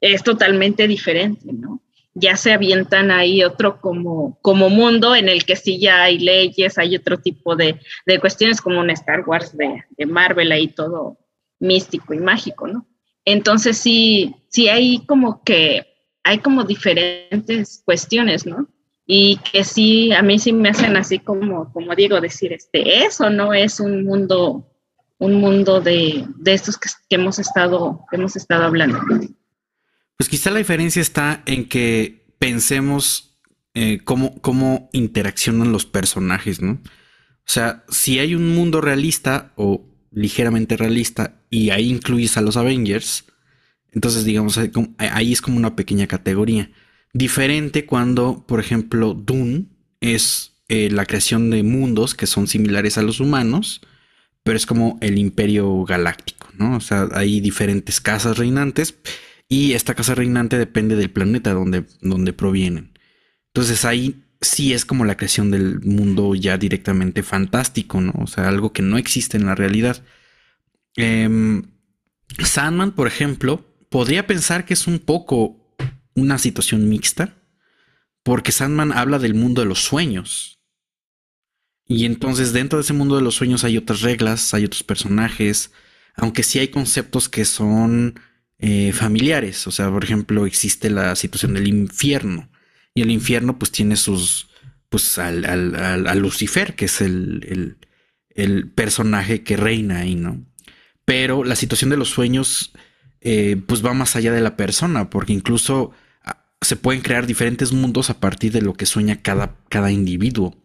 es totalmente diferente, ¿no? Ya se avientan ahí otro como, como mundo en el que sí ya hay leyes, hay otro tipo de, cuestiones como un Star Wars de, de, Marvel ahí todo místico y mágico, ¿no? Entonces sí, sí hay como que, hay como diferentes cuestiones, ¿no? y que sí, a mí sí me hacen así como, como digo, decir, este, eso no es un mundo, un mundo de, estos que, hemos estado, hemos estado hablando. Pues quizá la diferencia está en que pensemos eh, cómo, cómo interaccionan los personajes, ¿no? O sea, si hay un mundo realista o ligeramente realista y ahí incluyes a los Avengers, entonces digamos, ahí es como una pequeña categoría. Diferente cuando, por ejemplo, Dune es eh, la creación de mundos que son similares a los humanos, pero es como el imperio galáctico, ¿no? O sea, hay diferentes casas reinantes y esta casa reinante depende del planeta donde, donde provienen. Entonces ahí sí es como la creación del mundo ya directamente fantástico, ¿no? O sea, algo que no existe en la realidad. Em, Sandman, por ejemplo, podría pensar que es un poco una situación mixta, porque Sandman habla del mundo de los sueños. Y entonces dentro de ese mundo de los sueños hay otras reglas, hay otros personajes, aunque sí hay conceptos que son eh, familiares. O sea, por ejemplo, existe la situación del infierno. Y el infierno pues tiene sus, pues al, al, Lucifer, que es el, el, personaje que reina ahí, ¿no? Pero la situación de los sueños eh, pues va más allá de la persona, porque incluso ah, se pueden crear diferentes mundos a partir de lo que sueña cada, cada individuo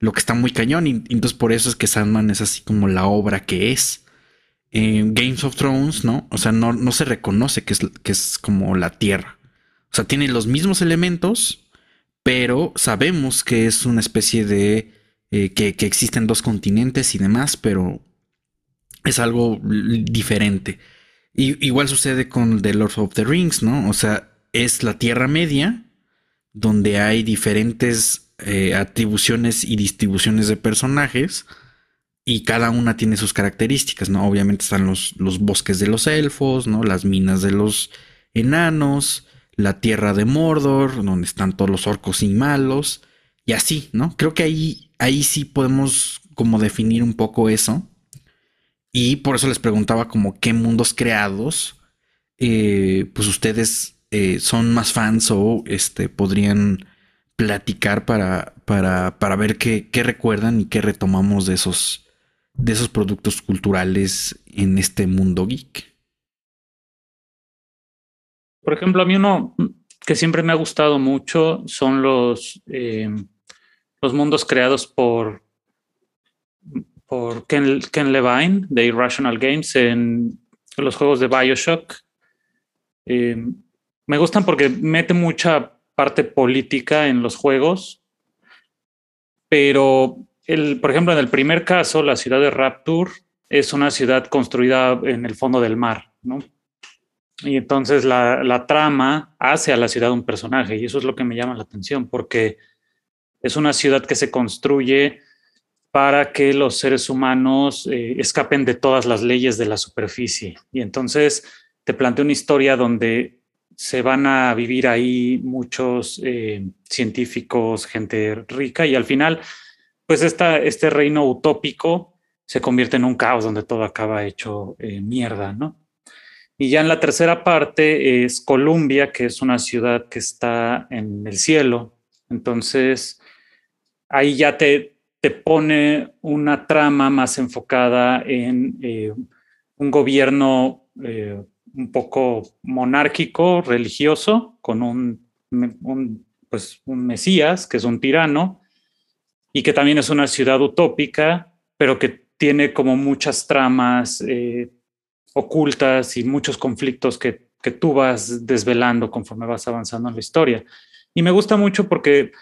lo que está muy cañón. Y, entonces por eso es que Sandman es así como la obra que es. En Games of Thrones, ¿no? O sea, no, no se reconoce que es, que es como la Tierra. O sea, tiene los mismos elementos, pero sabemos que es una especie de... Eh, que, que, existen dos continentes y demás, pero es algo diferente. Y, igual sucede con The Lord of the Rings, ¿no? O sea, es la Tierra Media, donde hay diferentes eh, atribuciones y distribuciones de personajes y cada una tiene sus características, ¿no? Obviamente están los, los bosques de los elfos, ¿no? Las minas de los enanos, la tierra de Mordor, donde están todos los orcos y malos, y así, ¿no? Creo que ahí, ahí sí podemos como definir un poco eso. Y por eso les preguntaba como qué mundos creados, eh, pues ustedes eh, son más fans o este, podrían platicar para, para, para ver qué, qué, recuerdan y qué retomamos de esos, de esos productos culturales en este mundo geek. Por ejemplo, a mí uno que siempre me ha gustado mucho son los, eh, los mundos creados por, por Ken, Ken, Levine de Irrational Games en los juegos de Bioshock. Eh, me gustan porque mete mucha parte política en los juegos, pero por ejemplo, en el primer caso, la ciudad de Rapture es una ciudad construida en el fondo del mar, ¿no? Y entonces la, trama hace a la ciudad un personaje y eso es lo que me llama la atención porque es una ciudad que se construye para que los seres humanos eh, escapen de todas las leyes de la superficie. Y entonces te plantea una historia donde se van a vivir ahí muchos eh, científicos, gente rica y al final, pues esta, este reino utópico se convierte en un caos donde todo acaba hecho eh, mierda, ¿no? Y ya en la tercera parte es Columbia, que es una ciudad que está en el cielo. Entonces, ahí ya te, te pone una trama más enfocada en eh, un gobierno un poco monárquico, religioso, con un, pues, un Mesías, que es un tirano, y que también es una ciudad utópica, pero que tiene como muchas tramas eh, ocultas y muchos conflictos que, que, tú vas desvelando conforme vas avanzando en la historia. Y me gusta mucho porque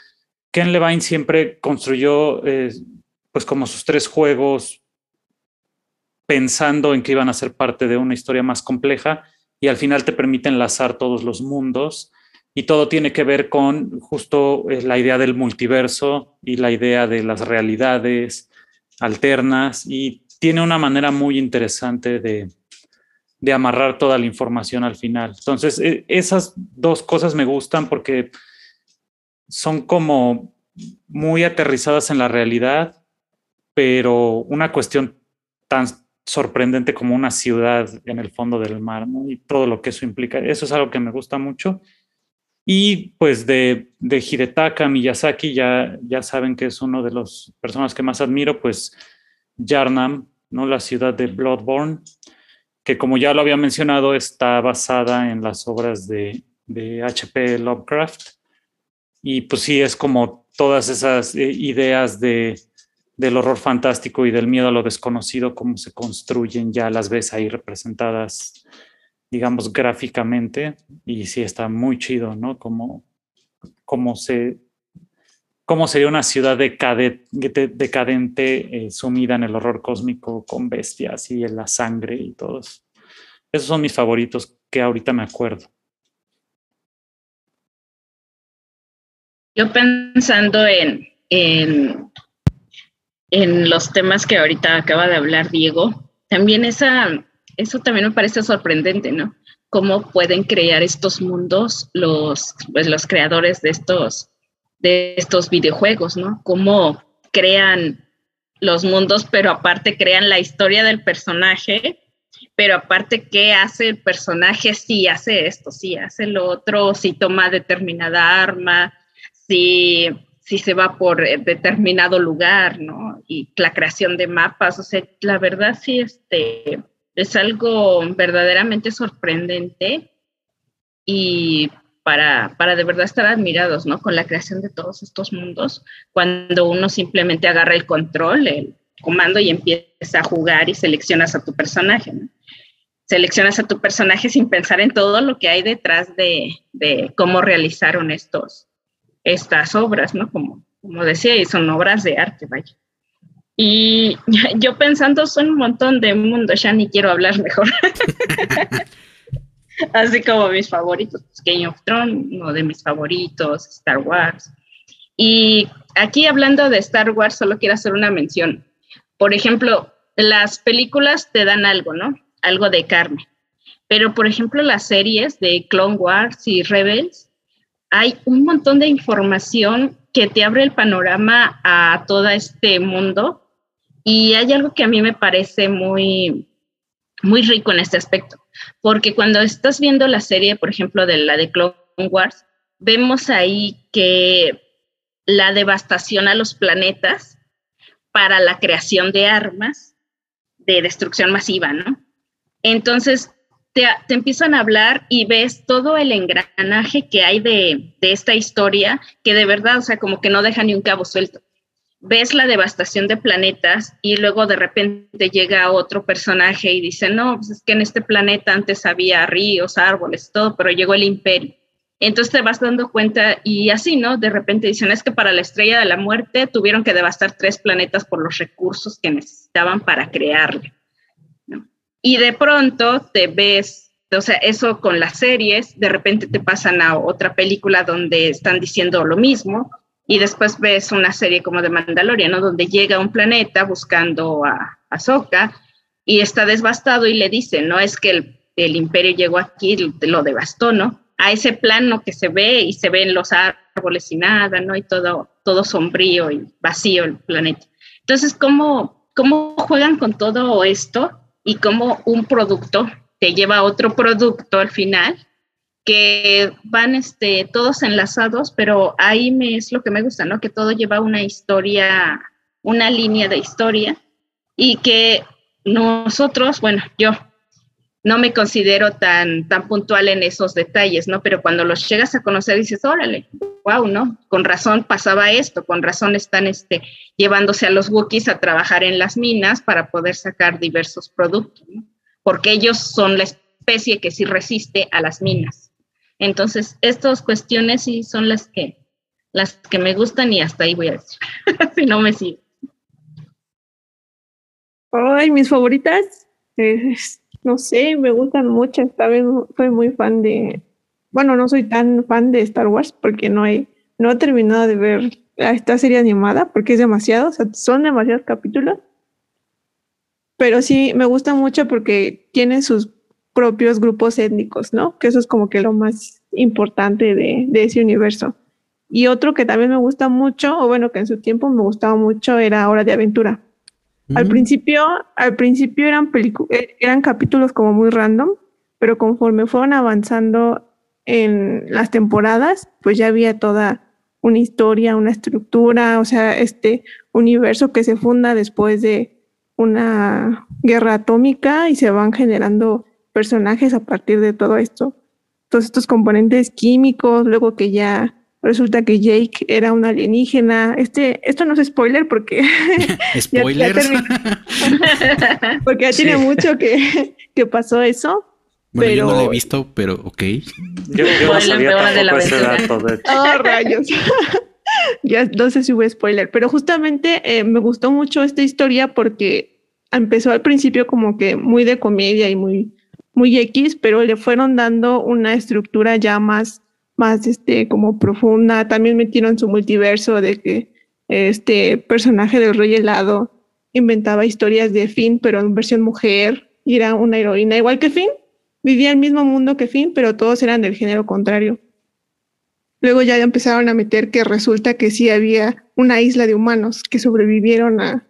Ken Levine siempre construyó eh, pues como sus tres juegos pensando en que iban a ser parte de una historia más compleja y al final te permite enlazar todos los mundos y todo tiene que ver con justo eh, la idea del multiverso y la idea de las realidades alternas y tiene una manera muy interesante de, de amarrar toda la información al final. Entonces, e, esas dos cosas me gustan porque son como muy aterrizadas en la realidad, pero una cuestión tan sorprendente como una ciudad en el fondo del mar. Y todo lo que eso implica. Eso es algo que me gusta mucho. Y pues de, de Hidetaka Miyazaki, ya, ya saben que es uno de los personas que más admiro, pues Yarnam, ¿no? La ciudad de Bloodborne, que como ya lo había mencionado, está basada en las obras de, de H.P. Lovecraft. Y pues sí, es como todas esas eh, ideas de del horror fantástico y del miedo a lo desconocido, cómo se construyen, ya las ves ahí representadas, digamos, gráficamente, y sí está muy chido, ¿no? Como, cómo se cómo sería una ciudad decadente eh, sumida en el horror cósmico con bestias y en la sangre y todos. Esos son mis favoritos que ahorita me acuerdo. yo pensando en, en, en los temas que ahorita acaba de hablar Diego, también esa, eso también me parece sorprendente, ¿no? Cómo pueden crear estos mundos los, pues, los creadores de estos, de estos videojuegos, ¿no? Cómo crean los mundos, pero aparte crean la historia del personaje, pero aparte qué hace el personaje, si hace esto, si hace lo otro, si toma determinada arma, si, si se va por eh, determinado lugar, ¿no? Y la creación de mapas, o sea, la verdad sí, este, es algo verdaderamente sorprendente y para, para, de verdad estar admirados, ¿no? Con la creación de todos estos mundos, cuando uno simplemente agarra el control, el comando y empieza a jugar y seleccionas a tu personaje. Seleccionas a tu personaje sin pensar en todo lo que hay detrás de, de cómo realizaron estos, estas obras, ¿no? Como, como decía, y son obras de arte, vaya. Y yo pensando, son un montón de mundos, ya ni quiero hablar mejor. Así como mis favoritos, pues, Game of Thrones, uno de mis favoritos, Star Wars. Y aquí hablando de Star Wars, solo quiero hacer una mención. Por ejemplo, las películas te dan algo, ¿no? Algo de carne. Pero, por ejemplo, las series de Clone Wars y Rebels, hay un montón de información que te abre el panorama a todo este mundo. Y hay algo que a mí me parece muy, muy rico en este aspecto porque cuando estás viendo la serie, por ejemplo, de la de Clone Wars, vemos ahí que la devastación a los planetas para la creación de armas de destrucción masiva, ¿no? Entonces, te, te, empiezan a hablar y ves todo el engranaje que hay de, de, esta historia, que de verdad, o sea, como que no deja ni un cabo suelto ves la devastación de planetas y luego de repente llega otro personaje y dice, no, pues es que en este planeta antes había ríos, árboles, todo, pero llegó el imperio. Entonces te vas dando cuenta y así, ¿no? De repente dicen, es que para la estrella de la muerte tuvieron que devastar tres planetas por los recursos que necesitaban para crearle. Y de pronto te ves, o sea, eso con las series, de repente te pasan a otra película donde están diciendo lo mismo, y después ves una serie como de Mandalorian. Donde llega a un planeta buscando a Ahsoka y está devastado y le dice, no es que el, el imperio llegó aquí, lo devastó, ¿no? A ese plano que se ve y se ven los árboles y nada, ¿no? Y todo, todo sombrío y vacío el planeta. Entonces, ¿cómo, cómo juegan con todo esto y cómo un producto te lleva a otro producto al final que van este, todos enlazados, pero ahí me, es lo que me gusta, ¿no? Que todo lleva una historia, una línea de historia y que nosotros, bueno, yo no me considero tan, tan puntual en esos detalles, ¿no? Pero cuando los llegas a conocer dices, órale, wow, ¿no? Con razón pasaba esto, con razón están este, llevándose a los Wookiees a trabajar en las minas para poder sacar diversos productos, ¿no? Porque ellos son la especie que sí resiste a las minas. Entonces, estas cuestiones sí son las que, las que me gustan y hasta ahí voy a decir, si no me sigue. Ay, mis favoritas, no sé, me gustan mucho. Esta vez soy muy fan de, bueno, no soy tan fan de Star Wars porque no he, no he terminado de ver esta serie animada porque es demasiado, o sea, son demasiados capítulos. Pero sí, me gusta mucho porque tiene sus propios grupos étnicos, ¿no? Que eso es como que lo más importante de, de ese universo. Y otro que también me gusta mucho, o bueno, que en su tiempo me gustaba mucho, era Hora de Aventura. Al mm. principio, al principio eran, eh, eran capítulos como muy random, pero conforme fueron avanzando en las temporadas, pues ya había toda una historia, una estructura, o sea, este universo que se funda después de una guerra atómica y se van generando personajes a partir de todo esto. Todos estos componentes químicos, luego que ya resulta que Jake era un alienígena. Este, esto no es spoiler porque. Spoilers. porque ya tiene mucho que, que pasó eso. Bueno, yo no lo he visto, pero ok. Yo, no sabía tampoco ese dato. De oh, rayos. ya no sé si hubo spoiler, pero justamente eh, me gustó mucho esta historia porque empezó al principio como que muy de comedia y muy muy X, pero le fueron dando una estructura ya más más este como profunda. También metieron su multiverso de que este personaje del rey helado inventaba historias de Finn, pero en versión mujer, y era una heroína igual que Finn. Vivía el mismo mundo que Finn, pero todos eran del género contrario. Luego ya empezaron a meter que resulta que sí había una isla de humanos que sobrevivieron a,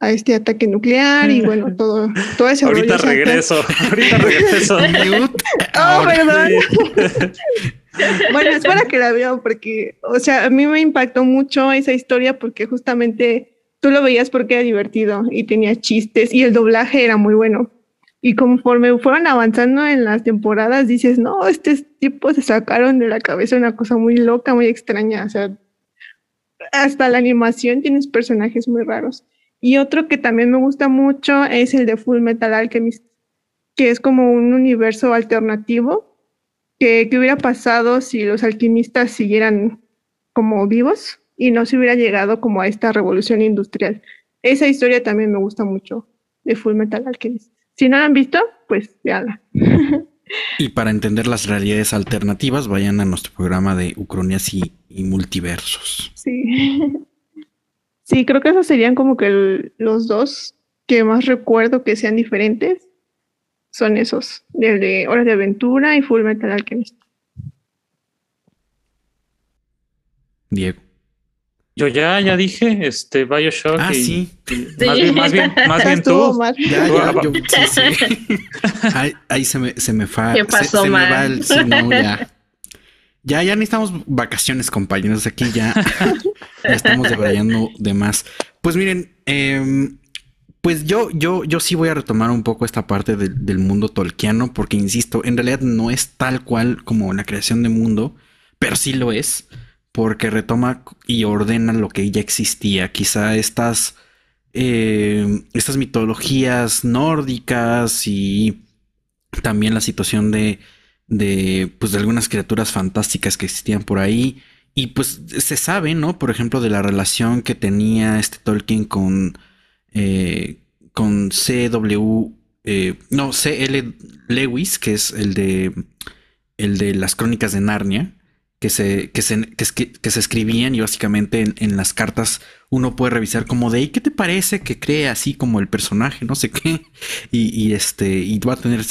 a este ataque nuclear y bueno, todo, todo ese Ahorita regreso, ahorita regreso. oh, perdón. bueno, es para que la vean porque, o sea, a mí me impactó mucho esa historia porque justamente tú lo veías porque era divertido y tenía chistes y el doblaje era muy bueno. Y conforme fueron avanzando en las temporadas, dices, no, este tipo se sacaron de la cabeza una cosa muy loca, muy extraña. O sea, hasta la animación tienes personajes muy raros. Y otro que también me gusta mucho es el de Full Metal Alchemist, que es como un universo alternativo. Que, ¿Qué hubiera pasado si los alquimistas siguieran como vivos y no se hubiera llegado como a esta revolución industrial? Esa historia también me gusta mucho de Full Metal Alchemist. Si no la han visto, pues véanla. Y para entender las realidades alternativas, vayan a nuestro programa de Ucronias y, y multiversos. Sí. Sí, creo que esos serían como que los dos que más recuerdo que sean diferentes. Son esos, el de Horas de Aventura y Full Metal Alchemist. Diego. Yo ya, ya dije, este, Bioshock. Ah, y, sí. y más, bien, más bien, más bien Estuvo tú. mal. Ya, ya, yo, sí, sí. Ahí, ahí se me, se me fa- ¿Qué se- pasó, se, me man? va el, sí, no, ya. Ya, ya necesitamos vacaciones, compañeros. Aquí ya, estamos debrayando de más. Pues miren, em, pues yo, yo, yo sí voy a retomar un poco esta parte del- mundo tolkiano, porque insisto, en realidad no es tal cual como la creación de mundo, pero sí lo es, porque retoma y ordena lo que ya existía. Quizá estas, eh, estas mitologías nórdicas y también la situación de, de, pues, de algunas criaturas fantásticas que existían por ahí. Y pues se sabe, ¿no? Por ejemplo, de la relación que tenía este Tolkien con, eh, con CW, eh, no, CL Lewis, que es el de, el de las crónicas de Narnia, que se, que se, que que- se escribían y básicamente en, en las cartas uno puede revisar como de, "¿Y ¿qué te parece que cree así como el personaje? No sé qué. Y, y este, y va a tener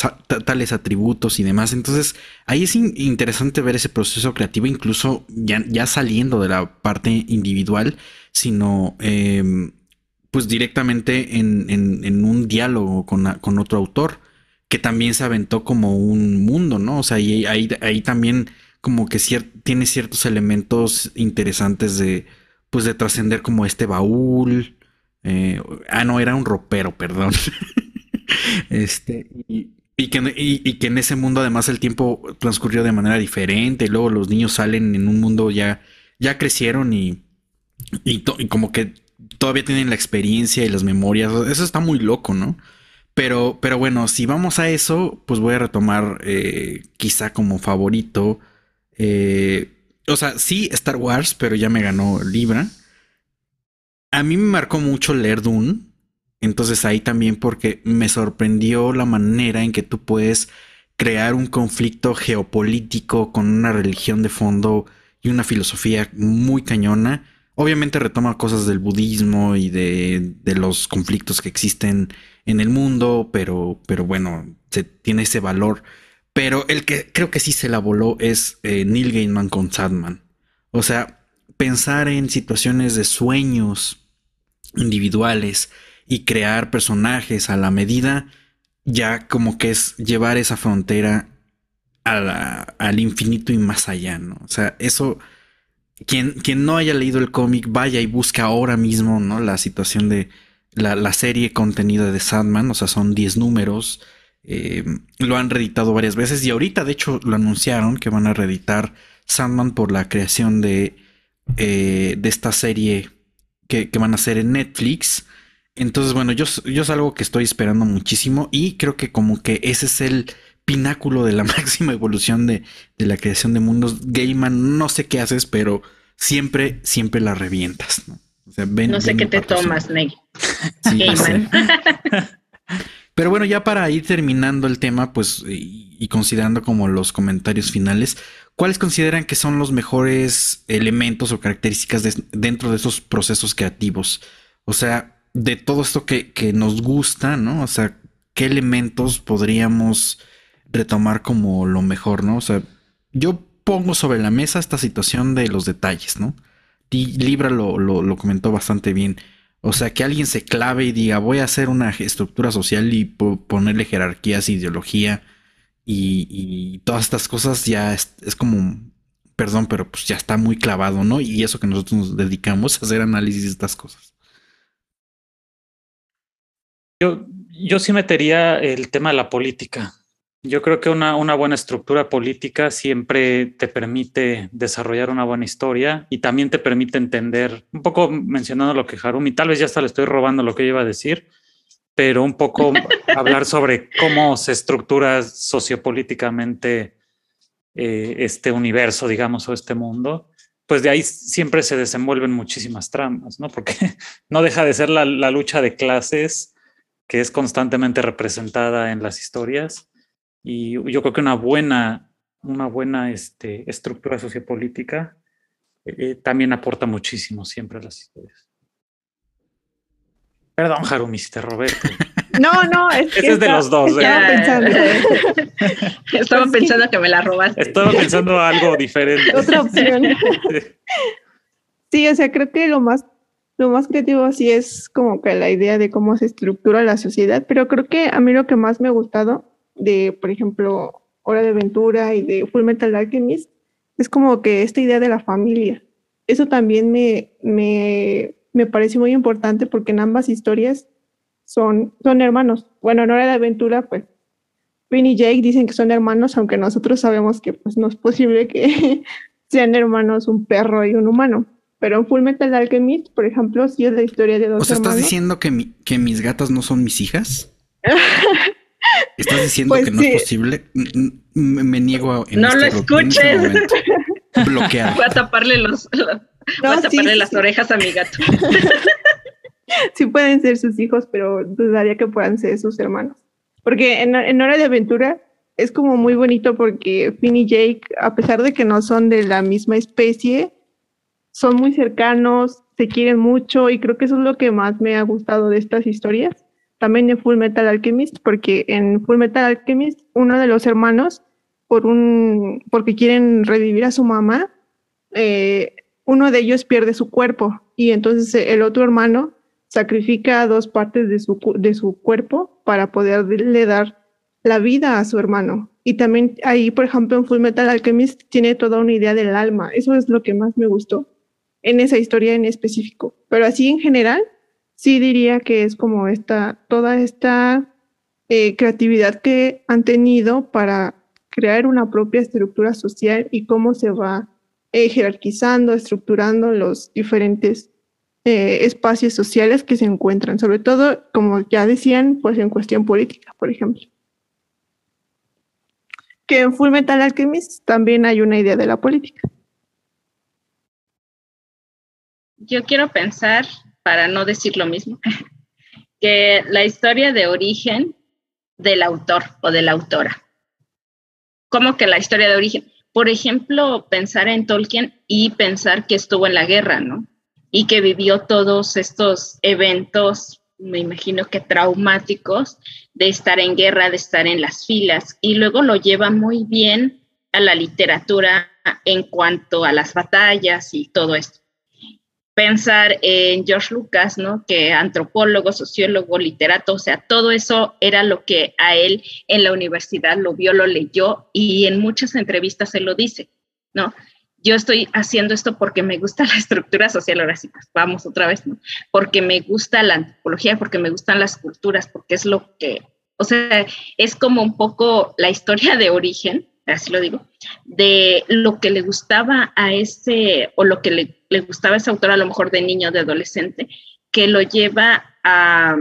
tales atributos y demás. Entonces, ahí es in- interesante ver ese proceso creativo, incluso ya, ya saliendo de la parte individual, sino em, pues directamente en, en- en un diálogo con, con otro autor, que también se aventó como un mundo, ¿no? O sea, ahí, ahí, ahí también como que tiene ciertos elementos interesantes de, pues de trascender como este baúl. eh, ah, no, era un ropero, perdón. este, y, que, y- que en ese mundo además el tiempo transcurrió de manera diferente. Y luego los niños salen en un mundo ya, ya crecieron y, y como que todavía tienen la experiencia y las memorias. Eso está muy loco, ¿no? Pero, pero bueno, si vamos a eso, pues voy a retomar eh, quizá como favorito. Eh, o sea, sí, Star Wars, pero ya me ganó Libra. A mí me marcó mucho leer Dune. Entonces ahí también porque me sorprendió la manera en que tú puedes crear un conflicto geopolítico con una religión de fondo y una filosofía muy cañona. Obviamente retoma cosas del budismo y de, de los conflictos que existen en el mundo, pero, pero bueno, se, tiene ese valor. Pero el que creo que sí se la voló es eh, Neil Gaiman con Sadman. O sea, pensar en situaciones de sueños individuales y crear personajes a la medida, ya como que es llevar esa frontera al infinito y más allá, ¿no? O sea, eso, quien, quien no haya leído el cómic, vaya y busca ahora mismo, ¿no? La situación de la, la serie contenida de Sandman, o sea, son 10 números. Eh, lo han reeditado varias veces y ahorita, de hecho, lo anunciaron que van a reeditar Sandman por la creación de, eh, de esta serie que, que van a hacer en Netflix. Entonces, bueno, yo, yo es algo que estoy esperando muchísimo y creo que como que ese es el pináculo de la máxima evolución de, de la creación de mundos. Gaiman, no sé qué haces, pero siempre, siempre la revientas, ¿no? O sea, ven- No sé qué te tomas, Ney. Sí. Gaiman. Pero bueno, ya para ir terminando el tema, pues y- y, considerando como los comentarios finales, ¿cuáles consideran que son los mejores elementos o características dentro de esos procesos creativos? O sea, de todo esto que, que, nos gusta, ¿no? O sea, ¿qué elementos podríamos retomar como lo mejor, ¿no? O sea, yo pongo sobre la mesa esta situación de los detalles, ¿no? Y Libra lo, lo, comentó bastante bien. O sea, que alguien se clave y diga, voy a hacer una estructura social y ponerle jerarquías, ideología y, todas estas cosas ya es, como, perdón, pero pues ya está muy clavado, ¿no? Y eso que nosotros nos dedicamos a hacer análisis de estas cosas. Yo, yo sí metería el tema de la política. Yo creo que una, una, buena estructura política siempre te permite desarrollar una buena historia y también te permite entender, un poco mencionando lo que Harumi, tal vez ya hasta le estoy robando lo que iba a decir, pero un poco hablar sobre cómo se estructura sociopolíticamente eh, este universo, digamos, o este mundo. Pues de ahí siempre se desenvuelven muchísimas tramas, ¿no? Porque no deja de ser la, la lucha de clases que es constantemente representada en las historias y yo creo que una buena, una buena este, estructura sociopolítica eh, también aporta muchísimo siempre a las historias. Perdón, Harumi, si te robé. No, no, es que es de los dos. Estaba ¿eh? pensando, estaba pensando que... me la robaste. Estaba pensando algo diferente. Otra opción. Sí, o sea, creo que lo más, lo más creativo sí es como que la idea de cómo se estructura la sociedad, pero creo que a mí lo que más me ha gustado de, por ejemplo, Hora de Aventura y de Full Metal Alchemist, es como que esta idea de la familia. Eso también me, me, me parece muy importante porque en ambas historias son, son hermanos. Bueno, en Hora de Aventura, pues Finn y Jake dicen que son hermanos, aunque nosotros sabemos que pues, no es posible que sean hermanos un perro y un humano. Pero en Full Metal Alchemist, por ejemplo, sí es la historia de dos hermanos. O sea, ¿estás diciendo que, que mis gatas no son mis hijas? ¿Estás diciendo pues que no es posible? Me, niego a. no lo este escuches. Este bloquear. Voy a taparle los. voy a taparle las orejas a mi gato. sí pueden ser sus hijos, pero dudaría que puedan ser sus hermanos. Porque en, en Hora de Aventura es como muy bonito porque Finn y Jake, a pesar de que no son de la misma especie, son muy cercanos, se quieren mucho y creo que eso es lo que más me ha gustado de estas historias también en Full Metal Alchemist, porque en Full Metal Alchemist uno de los hermanos, por un, porque quieren revivir a su mamá, eh, uno de ellos pierde su cuerpo y entonces el otro hermano sacrifica dos partes de su, de su cuerpo para poderle dar la vida a su hermano. Y también ahí, por ejemplo, en Full Metal Alchemist tiene toda una idea del alma. Eso es lo que más me gustó en esa historia en específico. Pero así en general, sí diría que es como esta, toda esta eh, creatividad que han tenido para crear una propia estructura social y cómo se va eh, jerarquizando, estructurando los diferentes eh, espacios sociales que se encuentran, sobre todo, como ya decían, pues en cuestión política, por ejemplo. Que en Full Metal Alchemist también hay una idea de la política. Yo quiero pensar para no decir lo mismo, que la historia de origen del autor o de la autora. ¿Cómo que la historia de origen? Por ejemplo, pensar en Tolkien y pensar que estuvo en la guerra, ¿no? Y que vivió todos estos eventos, me imagino que traumáticos, de estar en guerra, de estar en las filas, y luego lo lleva muy bien a la literatura en cuanto a las batallas y todo esto pensar en George Lucas, ¿no? Que antropólogo, sociólogo, literato, o sea, todo eso era lo que a él en la universidad lo vio, lo leyó y en muchas entrevistas se lo dice, ¿no? Yo estoy haciendo esto porque me gusta la estructura social, ahora sí, pues vamos otra vez, ¿no? Porque me gusta la antropología, porque me gustan las culturas, porque es lo que, o sea, es como un poco la historia de origen, así lo digo, de lo que le gustaba a ese, o lo que le, le gustaba a ese autor a lo mejor de niño, de adolescente, que lo lleva a,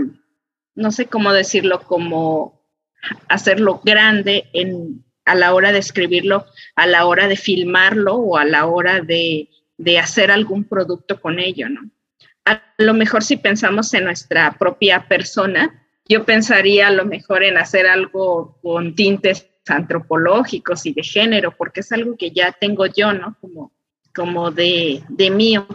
no sé cómo decirlo, como hacerlo grande en, a la hora de escribirlo, a la hora de filmarlo o a la hora de, de hacer algún producto con ello, ¿no? A lo mejor si pensamos en nuestra propia persona, yo pensaría a lo mejor en hacer algo con tintes antropológicos y de género, porque es algo que ya tengo yo, ¿no? Como, como de, de mío.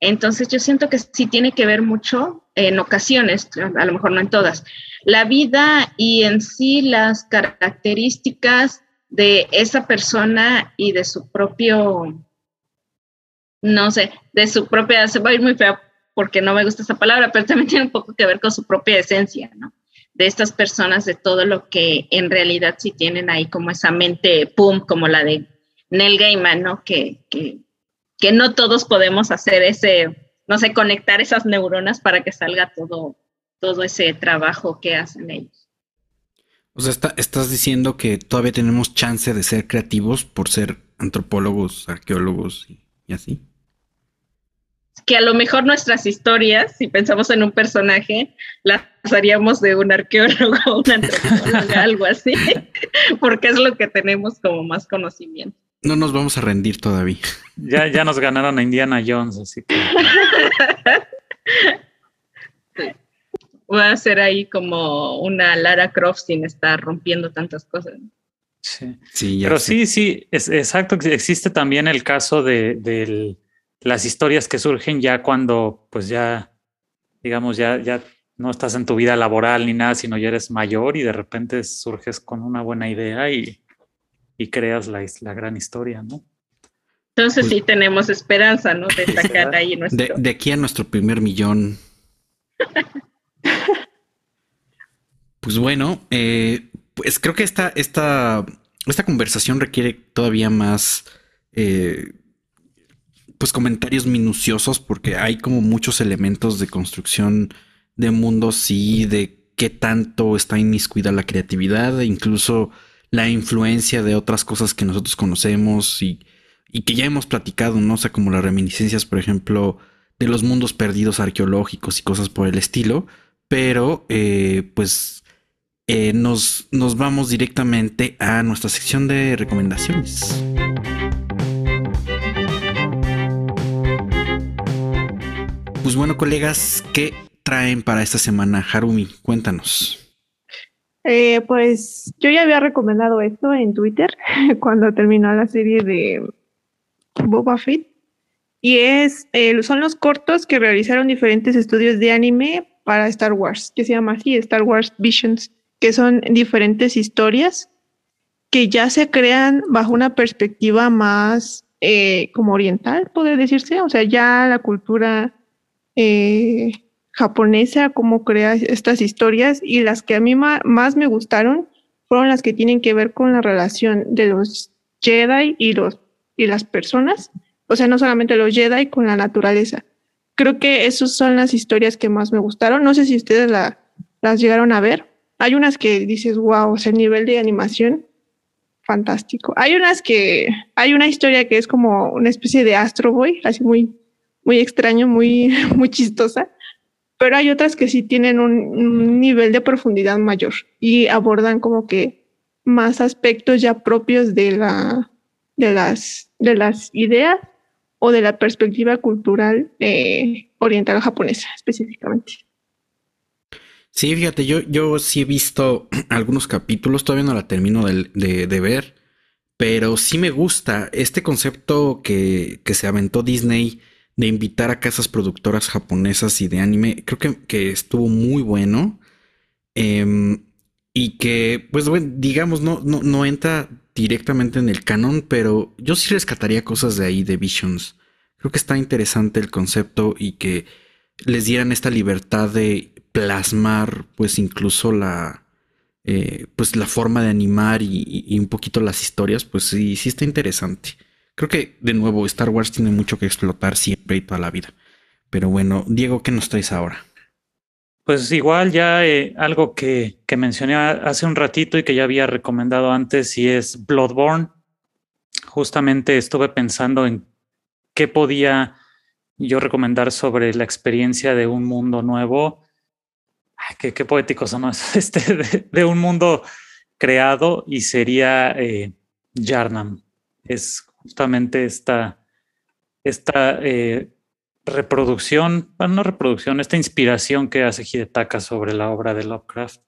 Entonces yo siento que sí tiene que ver mucho en ocasiones, a lo mejor no en todas, la vida y en sí las características de esa persona y de su propio, no sé, de su propia, se va a ir muy fea porque no me gusta esa palabra, pero también tiene un poco que ver con su propia esencia, ¿no? De estas personas, de todo lo que en realidad sí tienen ahí como esa mente, pum, como la de Neil Gaiman, ¿no? Que, que, no todos podemos hacer ese, no sé, conectar esas neuronas para que salga todo, todo ese trabajo que hacen ellos. O sea, estás diciendo que todavía tenemos chance de ser creativos por ser antropólogos, arqueólogos y, así. Que a lo mejor nuestras historias, si pensamos en un personaje, las haríamos de un arqueólogo, un antropólogo, algo así, porque es lo que tenemos como más conocimiento. No nos vamos a rendir todavía. Ya, ya nos ganaron a Indiana Jones, así que. Voy a ser ahí como una Lara Croft sin estar rompiendo tantas cosas. Sí, sí pero sí, sí, es exacto. Existe también el caso de, de, las historias que surgen ya cuando, pues ya, digamos, ya, ya no estás en tu vida laboral ni nada, sino ya eres mayor y de repente surges con una buena idea y, y creas la, la, gran historia, ¿no? Entonces pues sí tenemos esperanza, ¿no? De sacar ahí nuestro... De, aquí a nuestro primer millón. pues bueno, eh, pues creo que esta, esta, esta conversación requiere todavía más... Eh, pues comentarios minuciosos porque hay como muchos elementos de construcción de mundos y de qué tanto está inmiscuida la creatividad e incluso la influencia de otras cosas que nosotros conocemos y, que ya hemos platicado, ¿no? O sea, como las reminiscencias, por ejemplo, de los mundos perdidos arqueológicos y cosas por el estilo. Pero, eh, pues, eh, nos, nos vamos directamente a nuestra sección de recomendaciones. Pues bueno, colegas, ¿qué traen para esta semana? Harumi, cuéntanos. Eh, pues yo ya había recomendado esto en Twitter cuando terminó la serie de Boba Fett. Y es, eh, son los cortos que realizaron diferentes estudios de anime para Star Wars, que se llama así, Star Wars Visions, que son diferentes historias que ya se crean bajo una perspectiva más eh, como oriental, puede decirse. O sea, ya la cultura japonesa, cómo crea estas historias y las que a mí más me gustaron fueron las que tienen que ver con la relación de los Jedi y, los, y las personas, o sea, no solamente los Jedi con la naturaleza. Creo que esas son las historias que más me gustaron. No sé si ustedes las llegaron a ver. Hay unas que dices, wow, o sea, el nivel de animación, fantástico. Hay unas que, hay una historia que es como una especie de Astro Boy, así muy, muy extraño, muy, muy chistosa pero hay otras que sí tienen un, nivel de profundidad mayor y abordan como que más aspectos ya propios de la de las de las ideas o de la perspectiva cultural eh, oriental japonesa específicamente. Sí, fíjate, yo, yo sí he visto algunos capítulos, todavía no la termino de, de, ver, pero sí me gusta este concepto que, que se aventó Disney de invitar a casas productoras japonesas y de anime. Creo que, estuvo muy bueno. Em, y que, pues bueno, digamos, no, no, no, entra directamente en el canon, pero yo sí rescataría cosas de ahí, de Visions. Creo que está interesante el concepto y que les dieran esta libertad de plasmar, pues incluso la, eh, pues la forma de animar y, y, un poquito las historias, pues sí, sí está interesante. Creo que, de nuevo, Star Wars tiene mucho que explotar siempre y toda la vida. Pero bueno, Diego, ¿qué nos traes ahora? Pues igual ya eh, algo que, mencioné hace un ratito y que ya había recomendado antes y es Bloodborne. Justamente estuve pensando en qué podía yo recomendar sobre la experiencia de un mundo nuevo. qué, qué poético son este de, un mundo creado y sería eh, Yarnam. Es justamente esta, esta eh, reproducción, no reproducción, esta inspiración que hace Hidetaka sobre la obra de Lovecraft.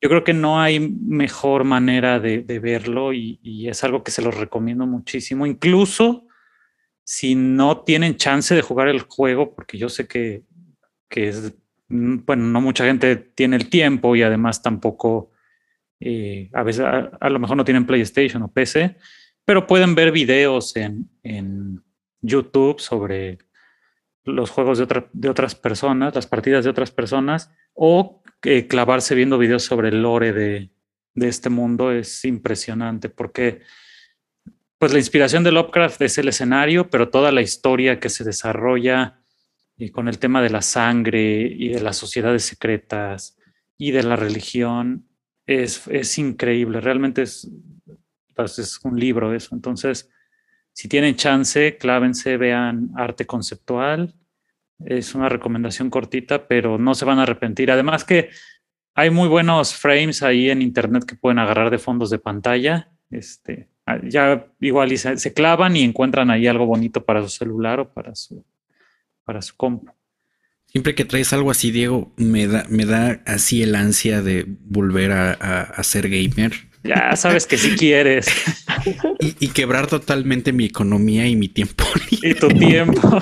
yo creo que no hay mejor manera de, verlo y, es algo que se los recomiendo muchísimo, incluso si no tienen chance de jugar el juego, porque yo sé que, es, bueno, no mucha gente tiene el tiempo y además tampoco, eh, a veces a, lo mejor no tienen PlayStation o PC, pero pueden ver videos en, en YouTube sobre los juegos de, de otras personas, las partidas de otras personas, o eh, clavarse viendo videos sobre el lore de, este mundo es impresionante, porque pues la inspiración de Lovecraft es el escenario, pero toda la historia que se desarrolla y con el tema de la sangre y de las sociedades secretas y de la religión es, es increíble, realmente es, pues, es un libro eso. Entonces, si tienen chance, clávense, vean arte conceptual. Es una recomendación cortita, pero no se van a arrepentir. Además que hay muy buenos frames ahí en internet que pueden agarrar de fondos de pantalla. Este, ah, ya igual se, clavan y encuentran ahí algo bonito para su celular o para su, para su compu. Siempre que traes algo así, Diego, me da, me da así el ansia de volver a, a ser gamer. Ya sabes que si quieres. Y, quebrar totalmente mi economía y mi tiempo. Y tu tiempo.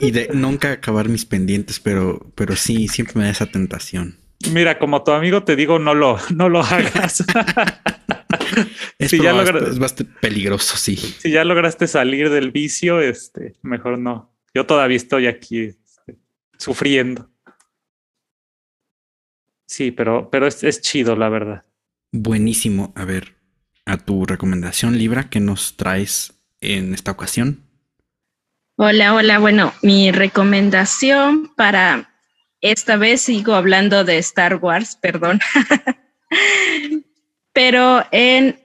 Y de nunca acabar mis pendientes, pero, pero sí, siempre me da esa tentación. Mira, como tu amigo te digo, no lo, no lo hagas. es, ya es bastante peligroso, sí. Si ya lograste salir del vicio, este, mejor no. Yo todavía estoy aquí este, sufriendo. Sí, pero, pero es, es chido, la verdad. Buenísimo. A ver, a tu recomendación, Libra, que nos traes en esta ocasión? Hola, hola. Bueno, mi recomendación para esta vez sigo hablando de Star Wars, perdón. Pero en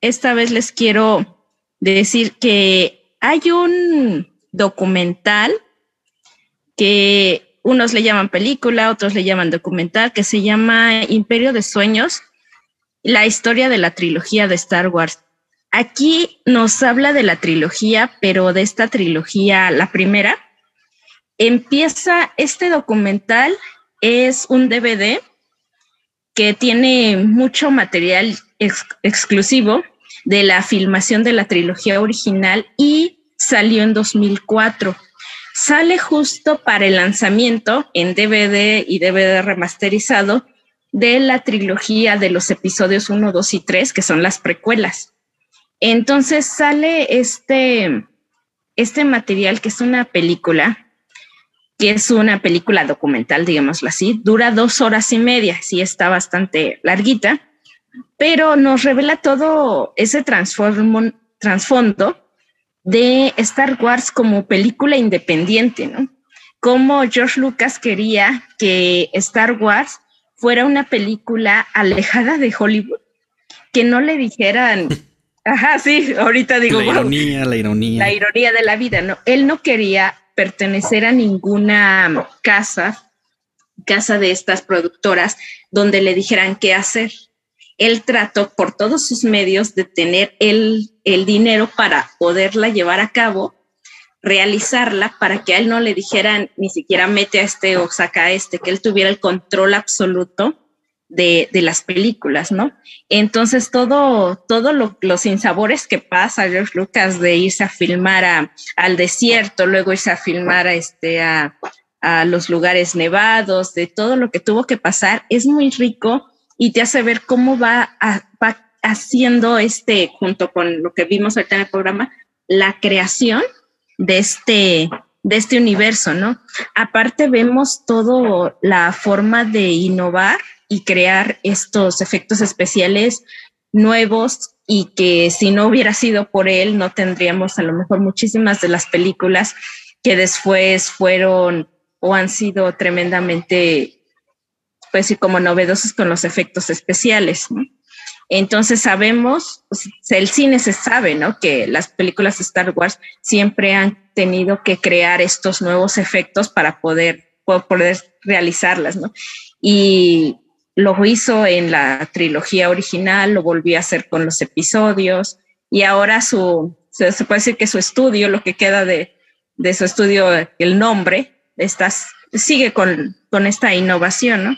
esta vez les quiero decir que hay un documental que unos le llaman película, otros le llaman documental, que se llama Imperio de Sueños, la historia de la trilogía de Star Wars. Aquí nos habla de la trilogía, pero de esta trilogía, la primera, empieza este documental, es un DVD que tiene mucho material exclusivo de la filmación de la trilogía original y salió en 2004. Sale justo para el lanzamiento en DVD y DVD remasterizado de la trilogía de los episodios 1, 2 y 3, que son las precuelas. Entonces sale este, este material que es una película, que es una película documental, digámoslo así, dura dos horas y media, sí está bastante larguita, pero nos revela todo ese trasfondo de Star Wars como película independiente, ¿no? Como George Lucas quería que Star Wars fuera una película alejada de Hollywood, que no le dijeran, ajá, sí, ahorita digo, la ironía, la ironía. La ironía de la vida, ¿no? Él no quería pertenecer a ninguna casa, casa de estas productoras, donde le dijeran qué hacer. Él trató por todos sus medios de tener el, el dinero para poderla llevar a cabo realizarla para que a él no le dijeran ni siquiera mete a este o saca a este, que él tuviera el control absoluto de, las películas, ¿no? Entonces, todo, todo lo, los sinsabores que pasa George Lucas de irse a filmar al desierto, luego irse a filmar a, este, a, los lugares nevados, de todo lo que tuvo que pasar, es muy rico y te hace ver cómo va, va haciendo este, junto con lo que vimos ahorita en el programa, la creación de este, de este universo, ¿no? Aparte vemos todo la forma de innovar y crear estos efectos especiales nuevos y que si no hubiera sido por él no tendríamos a lo mejor muchísimas de las películas que después fueron o han sido tremendamente, pues sí, como novedosos con los efectos especiales. ¿no? Entonces sabemos, el cine se sabe, ¿no? Que las películas de Star Wars siempre han tenido que crear estos nuevos efectos para poder, poder realizarlas, ¿no? Y lo hizo en la trilogía original, lo volvió a hacer con los episodios y ahora su, se, puede decir que su estudio, lo que queda de, de su estudio, el nombre, estas, sigue con, con esta innovación, ¿no?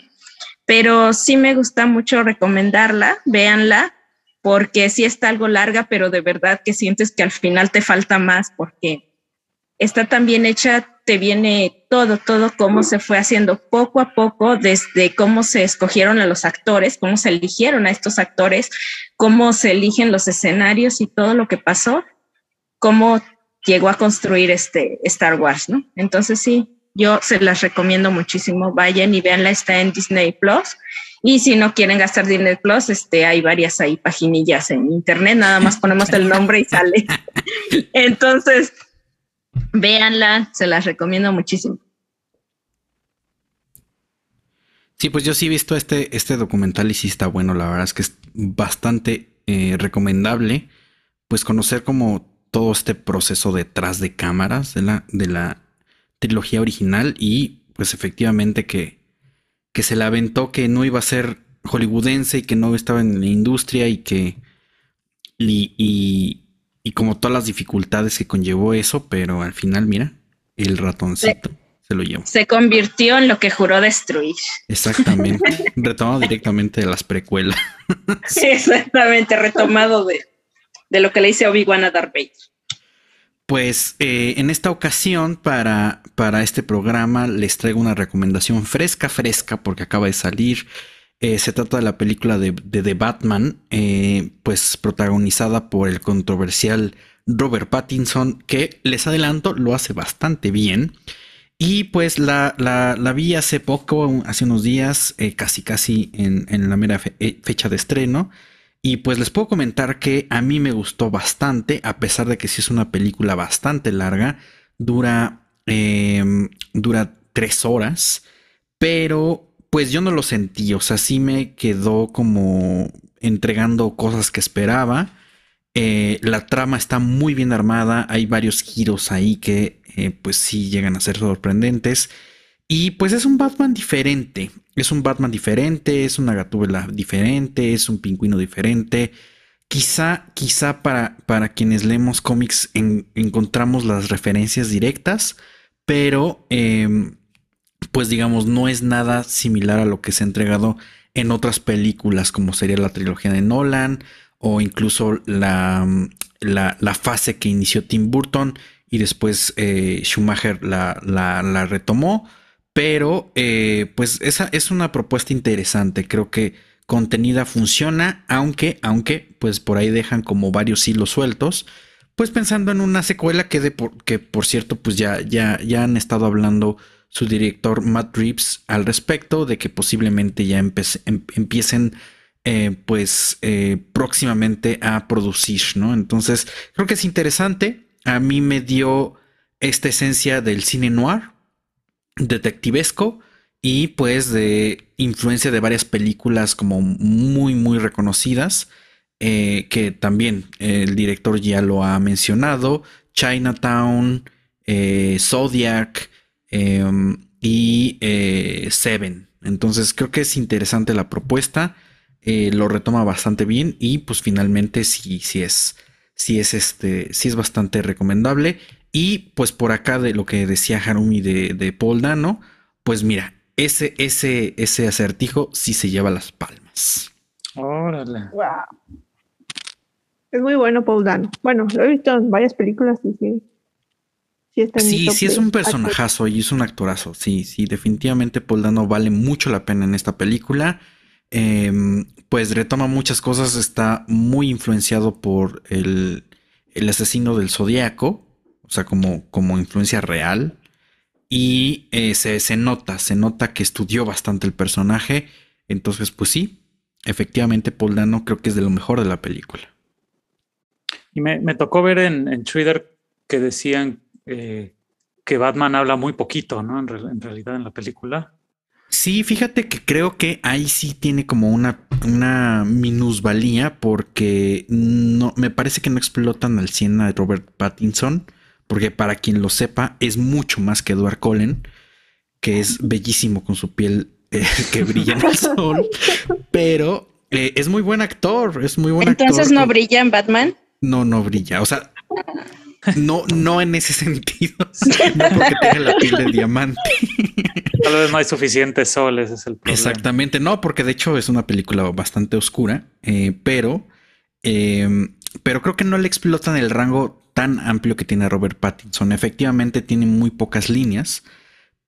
Pero sí me gusta mucho recomendarla, véanla, porque sí está algo larga, pero de verdad que sientes que al final te falta más, porque está tan bien hecha, te viene todo, todo cómo se fue haciendo poco a poco, desde cómo se escogieron a los actores, cómo se eligieron a estos actores, cómo se eligen los escenarios y todo lo que pasó, cómo llegó a construir este Star Wars, ¿no? Entonces sí, yo se las recomiendo muchísimo. Vayan y veanla, está en Disney Plus. Y si no quieren gastar Disney Plus, este, hay varias ahí paginillas en internet, nada más ponemos el nombre y sale. Entonces, véanla, se las recomiendo muchísimo. Sí, pues yo sí he visto este, este documental y sí está bueno, la verdad es que es bastante eh, recomendable, pues conocer como todo este proceso detrás de cámaras de la, de la trilogía original y pues efectivamente que, que se la aventó que no iba a ser hollywoodense y que no estaba en la industria y que y, y, como todas las dificultades que conllevó eso, pero al final mira, el ratoncito se, lo llevó. Se convirtió en lo que juró destruir. Exactamente, retomado directamente de las precuelas. sí, exactamente, retomado de, de lo que le hice Obi-Wan a Darth Vader. Pues eh, en esta ocasión para, para, este programa les traigo una recomendación fresca, fresca, porque acaba de salir. Eh, se trata de la película de, The Batman, eh, pues protagonizada por el controversial Robert Pattinson, que les adelanto, lo hace bastante bien. Y pues la, la, vi hace poco, hace unos días, casi casi en, en la mera fecha de estreno. Y pues les puedo comentar que a mí me gustó bastante, a pesar de que sí es una película bastante larga, dura, em, dura tres horas, pero pues yo no lo sentí, o sea, sí me quedó como entregando cosas que esperaba. Eh, la trama está muy bien armada, hay varios giros ahí que eh, pues sí llegan a ser sorprendentes. Y pues es un Batman diferente. Es un Batman diferente, es una gatúbela diferente, es un pingüino diferente. Quizá, quizá para, para quienes leemos cómics encontramos las referencias directas, pero em, pues digamos, no es nada similar a lo que se ha entregado en otras películas, como sería la trilogía de Nolan o incluso la, la, fase que inició Tim Burton y después eh, Schumacher la, la retomó pero eh, pues esa es una propuesta interesante. Creo que contenida funciona, aunque, aunque pues por ahí dejan como varios hilos sueltos. Pues pensando en una secuela que, de por, que por cierto pues ya, ya, ya han estado hablando su director Matt Reeves al respecto de que posiblemente ya em, empiecen eh, pues eh, próximamente a producir, ¿no? Entonces creo que es interesante. A mí me dio esta esencia del cine noir, detectivesco y pues de influencia de varias películas como muy muy reconocidas eh, que también el director ya lo ha mencionado Chinatown eh, Zodiac em, y eh, Seven. Entonces creo que es interesante la propuesta lo retoma bastante bien y pues finalmente sí, sí es sí es este sí es bastante recomendable y pues por acá de lo que decía Harumi de, de Paul Dano, pues mira, ese, ese, ese acertijo sí se lleva las palmas. Órale. Wow. Es muy bueno Paul Dano. Bueno, lo he visto en varias películas y sí. Sí, está sí, sí es un personajazo y es un actorazo. Sí, sí, definitivamente Paul Dano vale mucho la pena en esta película. Em, pues retoma muchas cosas, está muy influenciado por el, el asesino del zodiaco, o sea, como, como influencia real. Y eh, se, nota, se nota que estudió bastante el personaje. Entonces, pues sí, efectivamente, Paul Dano creo que es de lo mejor de la película. Y me, tocó ver en, Twitter que decían eh, que Batman habla muy poquito, ¿no? En, realidad en la película. Sí, fíjate que creo que ahí sí tiene como una, una minusvalía porque no, me parece que no explotan al 100 a Robert Pattinson porque para quien lo sepa, es mucho más que Edward Cullen, que es bellísimo con su piel eh, que brilla en el sol, pero eh, es muy buen actor, es muy buen Entonces, actor. ¿Entonces no brilla en Batman? No, no brilla, o sea, No, no en ese sentido. no porque tenga la piel de diamante. Tal vez no hay suficiente sol, ese es el problema. Exactamente, no, porque de hecho es una película bastante oscura, eh, pero, em, pero creo que no le explotan el rango tan amplio que tiene Robert Pattinson. Efectivamente tiene muy pocas líneas,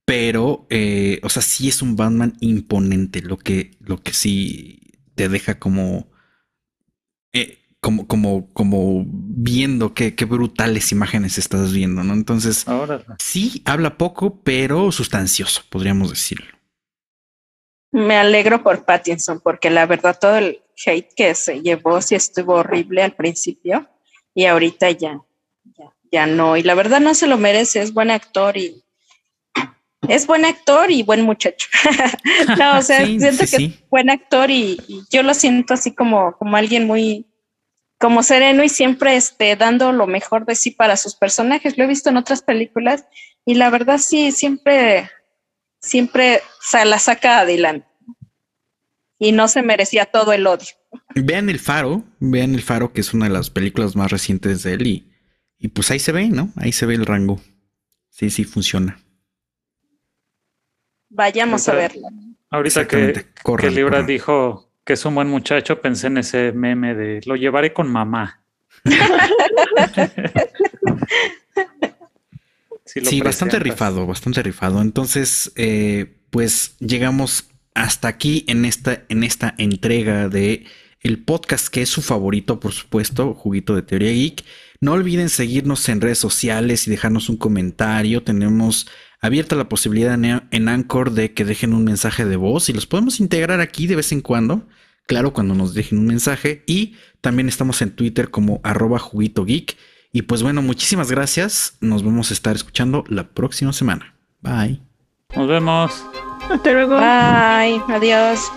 pero, eh, o sea, sí es un Batman imponente, lo que, lo que sí te deja como... Eh, como, como, como viendo qué, qué, brutales imágenes estás viendo, ¿no? Entonces, Ahora. sí, habla poco, pero sustancioso, podríamos decirlo. Me alegro por Pattinson, porque la verdad todo el hate que se llevó sí estuvo horrible al principio y ahorita ya, ya, no. Y la verdad no se lo merece, es buen actor y es buen actor y buen muchacho. no, o sea, siento que es buen actor y, y, yo lo siento así como, como alguien muy, como sereno y siempre este, dando lo mejor de sí para sus personajes. Lo he visto en otras películas y la verdad sí, siempre, siempre se la saca adelante. Y no se merecía todo el odio. Vean El Faro, vean El Faro, que es una de las películas más recientes de él y, y pues ahí se ve, ¿no? Ahí se ve el rango. Sí, sí, funciona. Vayamos a verlo. Ahorita que, que Libra dijo que es un buen muchacho, pensé en ese meme de lo llevaré con mamá. sí, bastante rifado, bastante rifado. Entonces, eh, pues llegamos hasta aquí en esta, en esta entrega de el podcast que es su favorito, por supuesto, Juguito de Teoría Geek. No olviden seguirnos en redes sociales y dejarnos un comentario. Tenemos abierta la posibilidad en Anchor de que dejen un mensaje de voz y los podemos integrar aquí de vez en cuando. Claro, cuando nos dejen un mensaje. Y también estamos en Twitter como arroba juguito geek. Y pues bueno, muchísimas gracias. Nos vamos a estar escuchando la próxima semana. Bye. Nos vemos. Hasta luego. Bye. Adiós.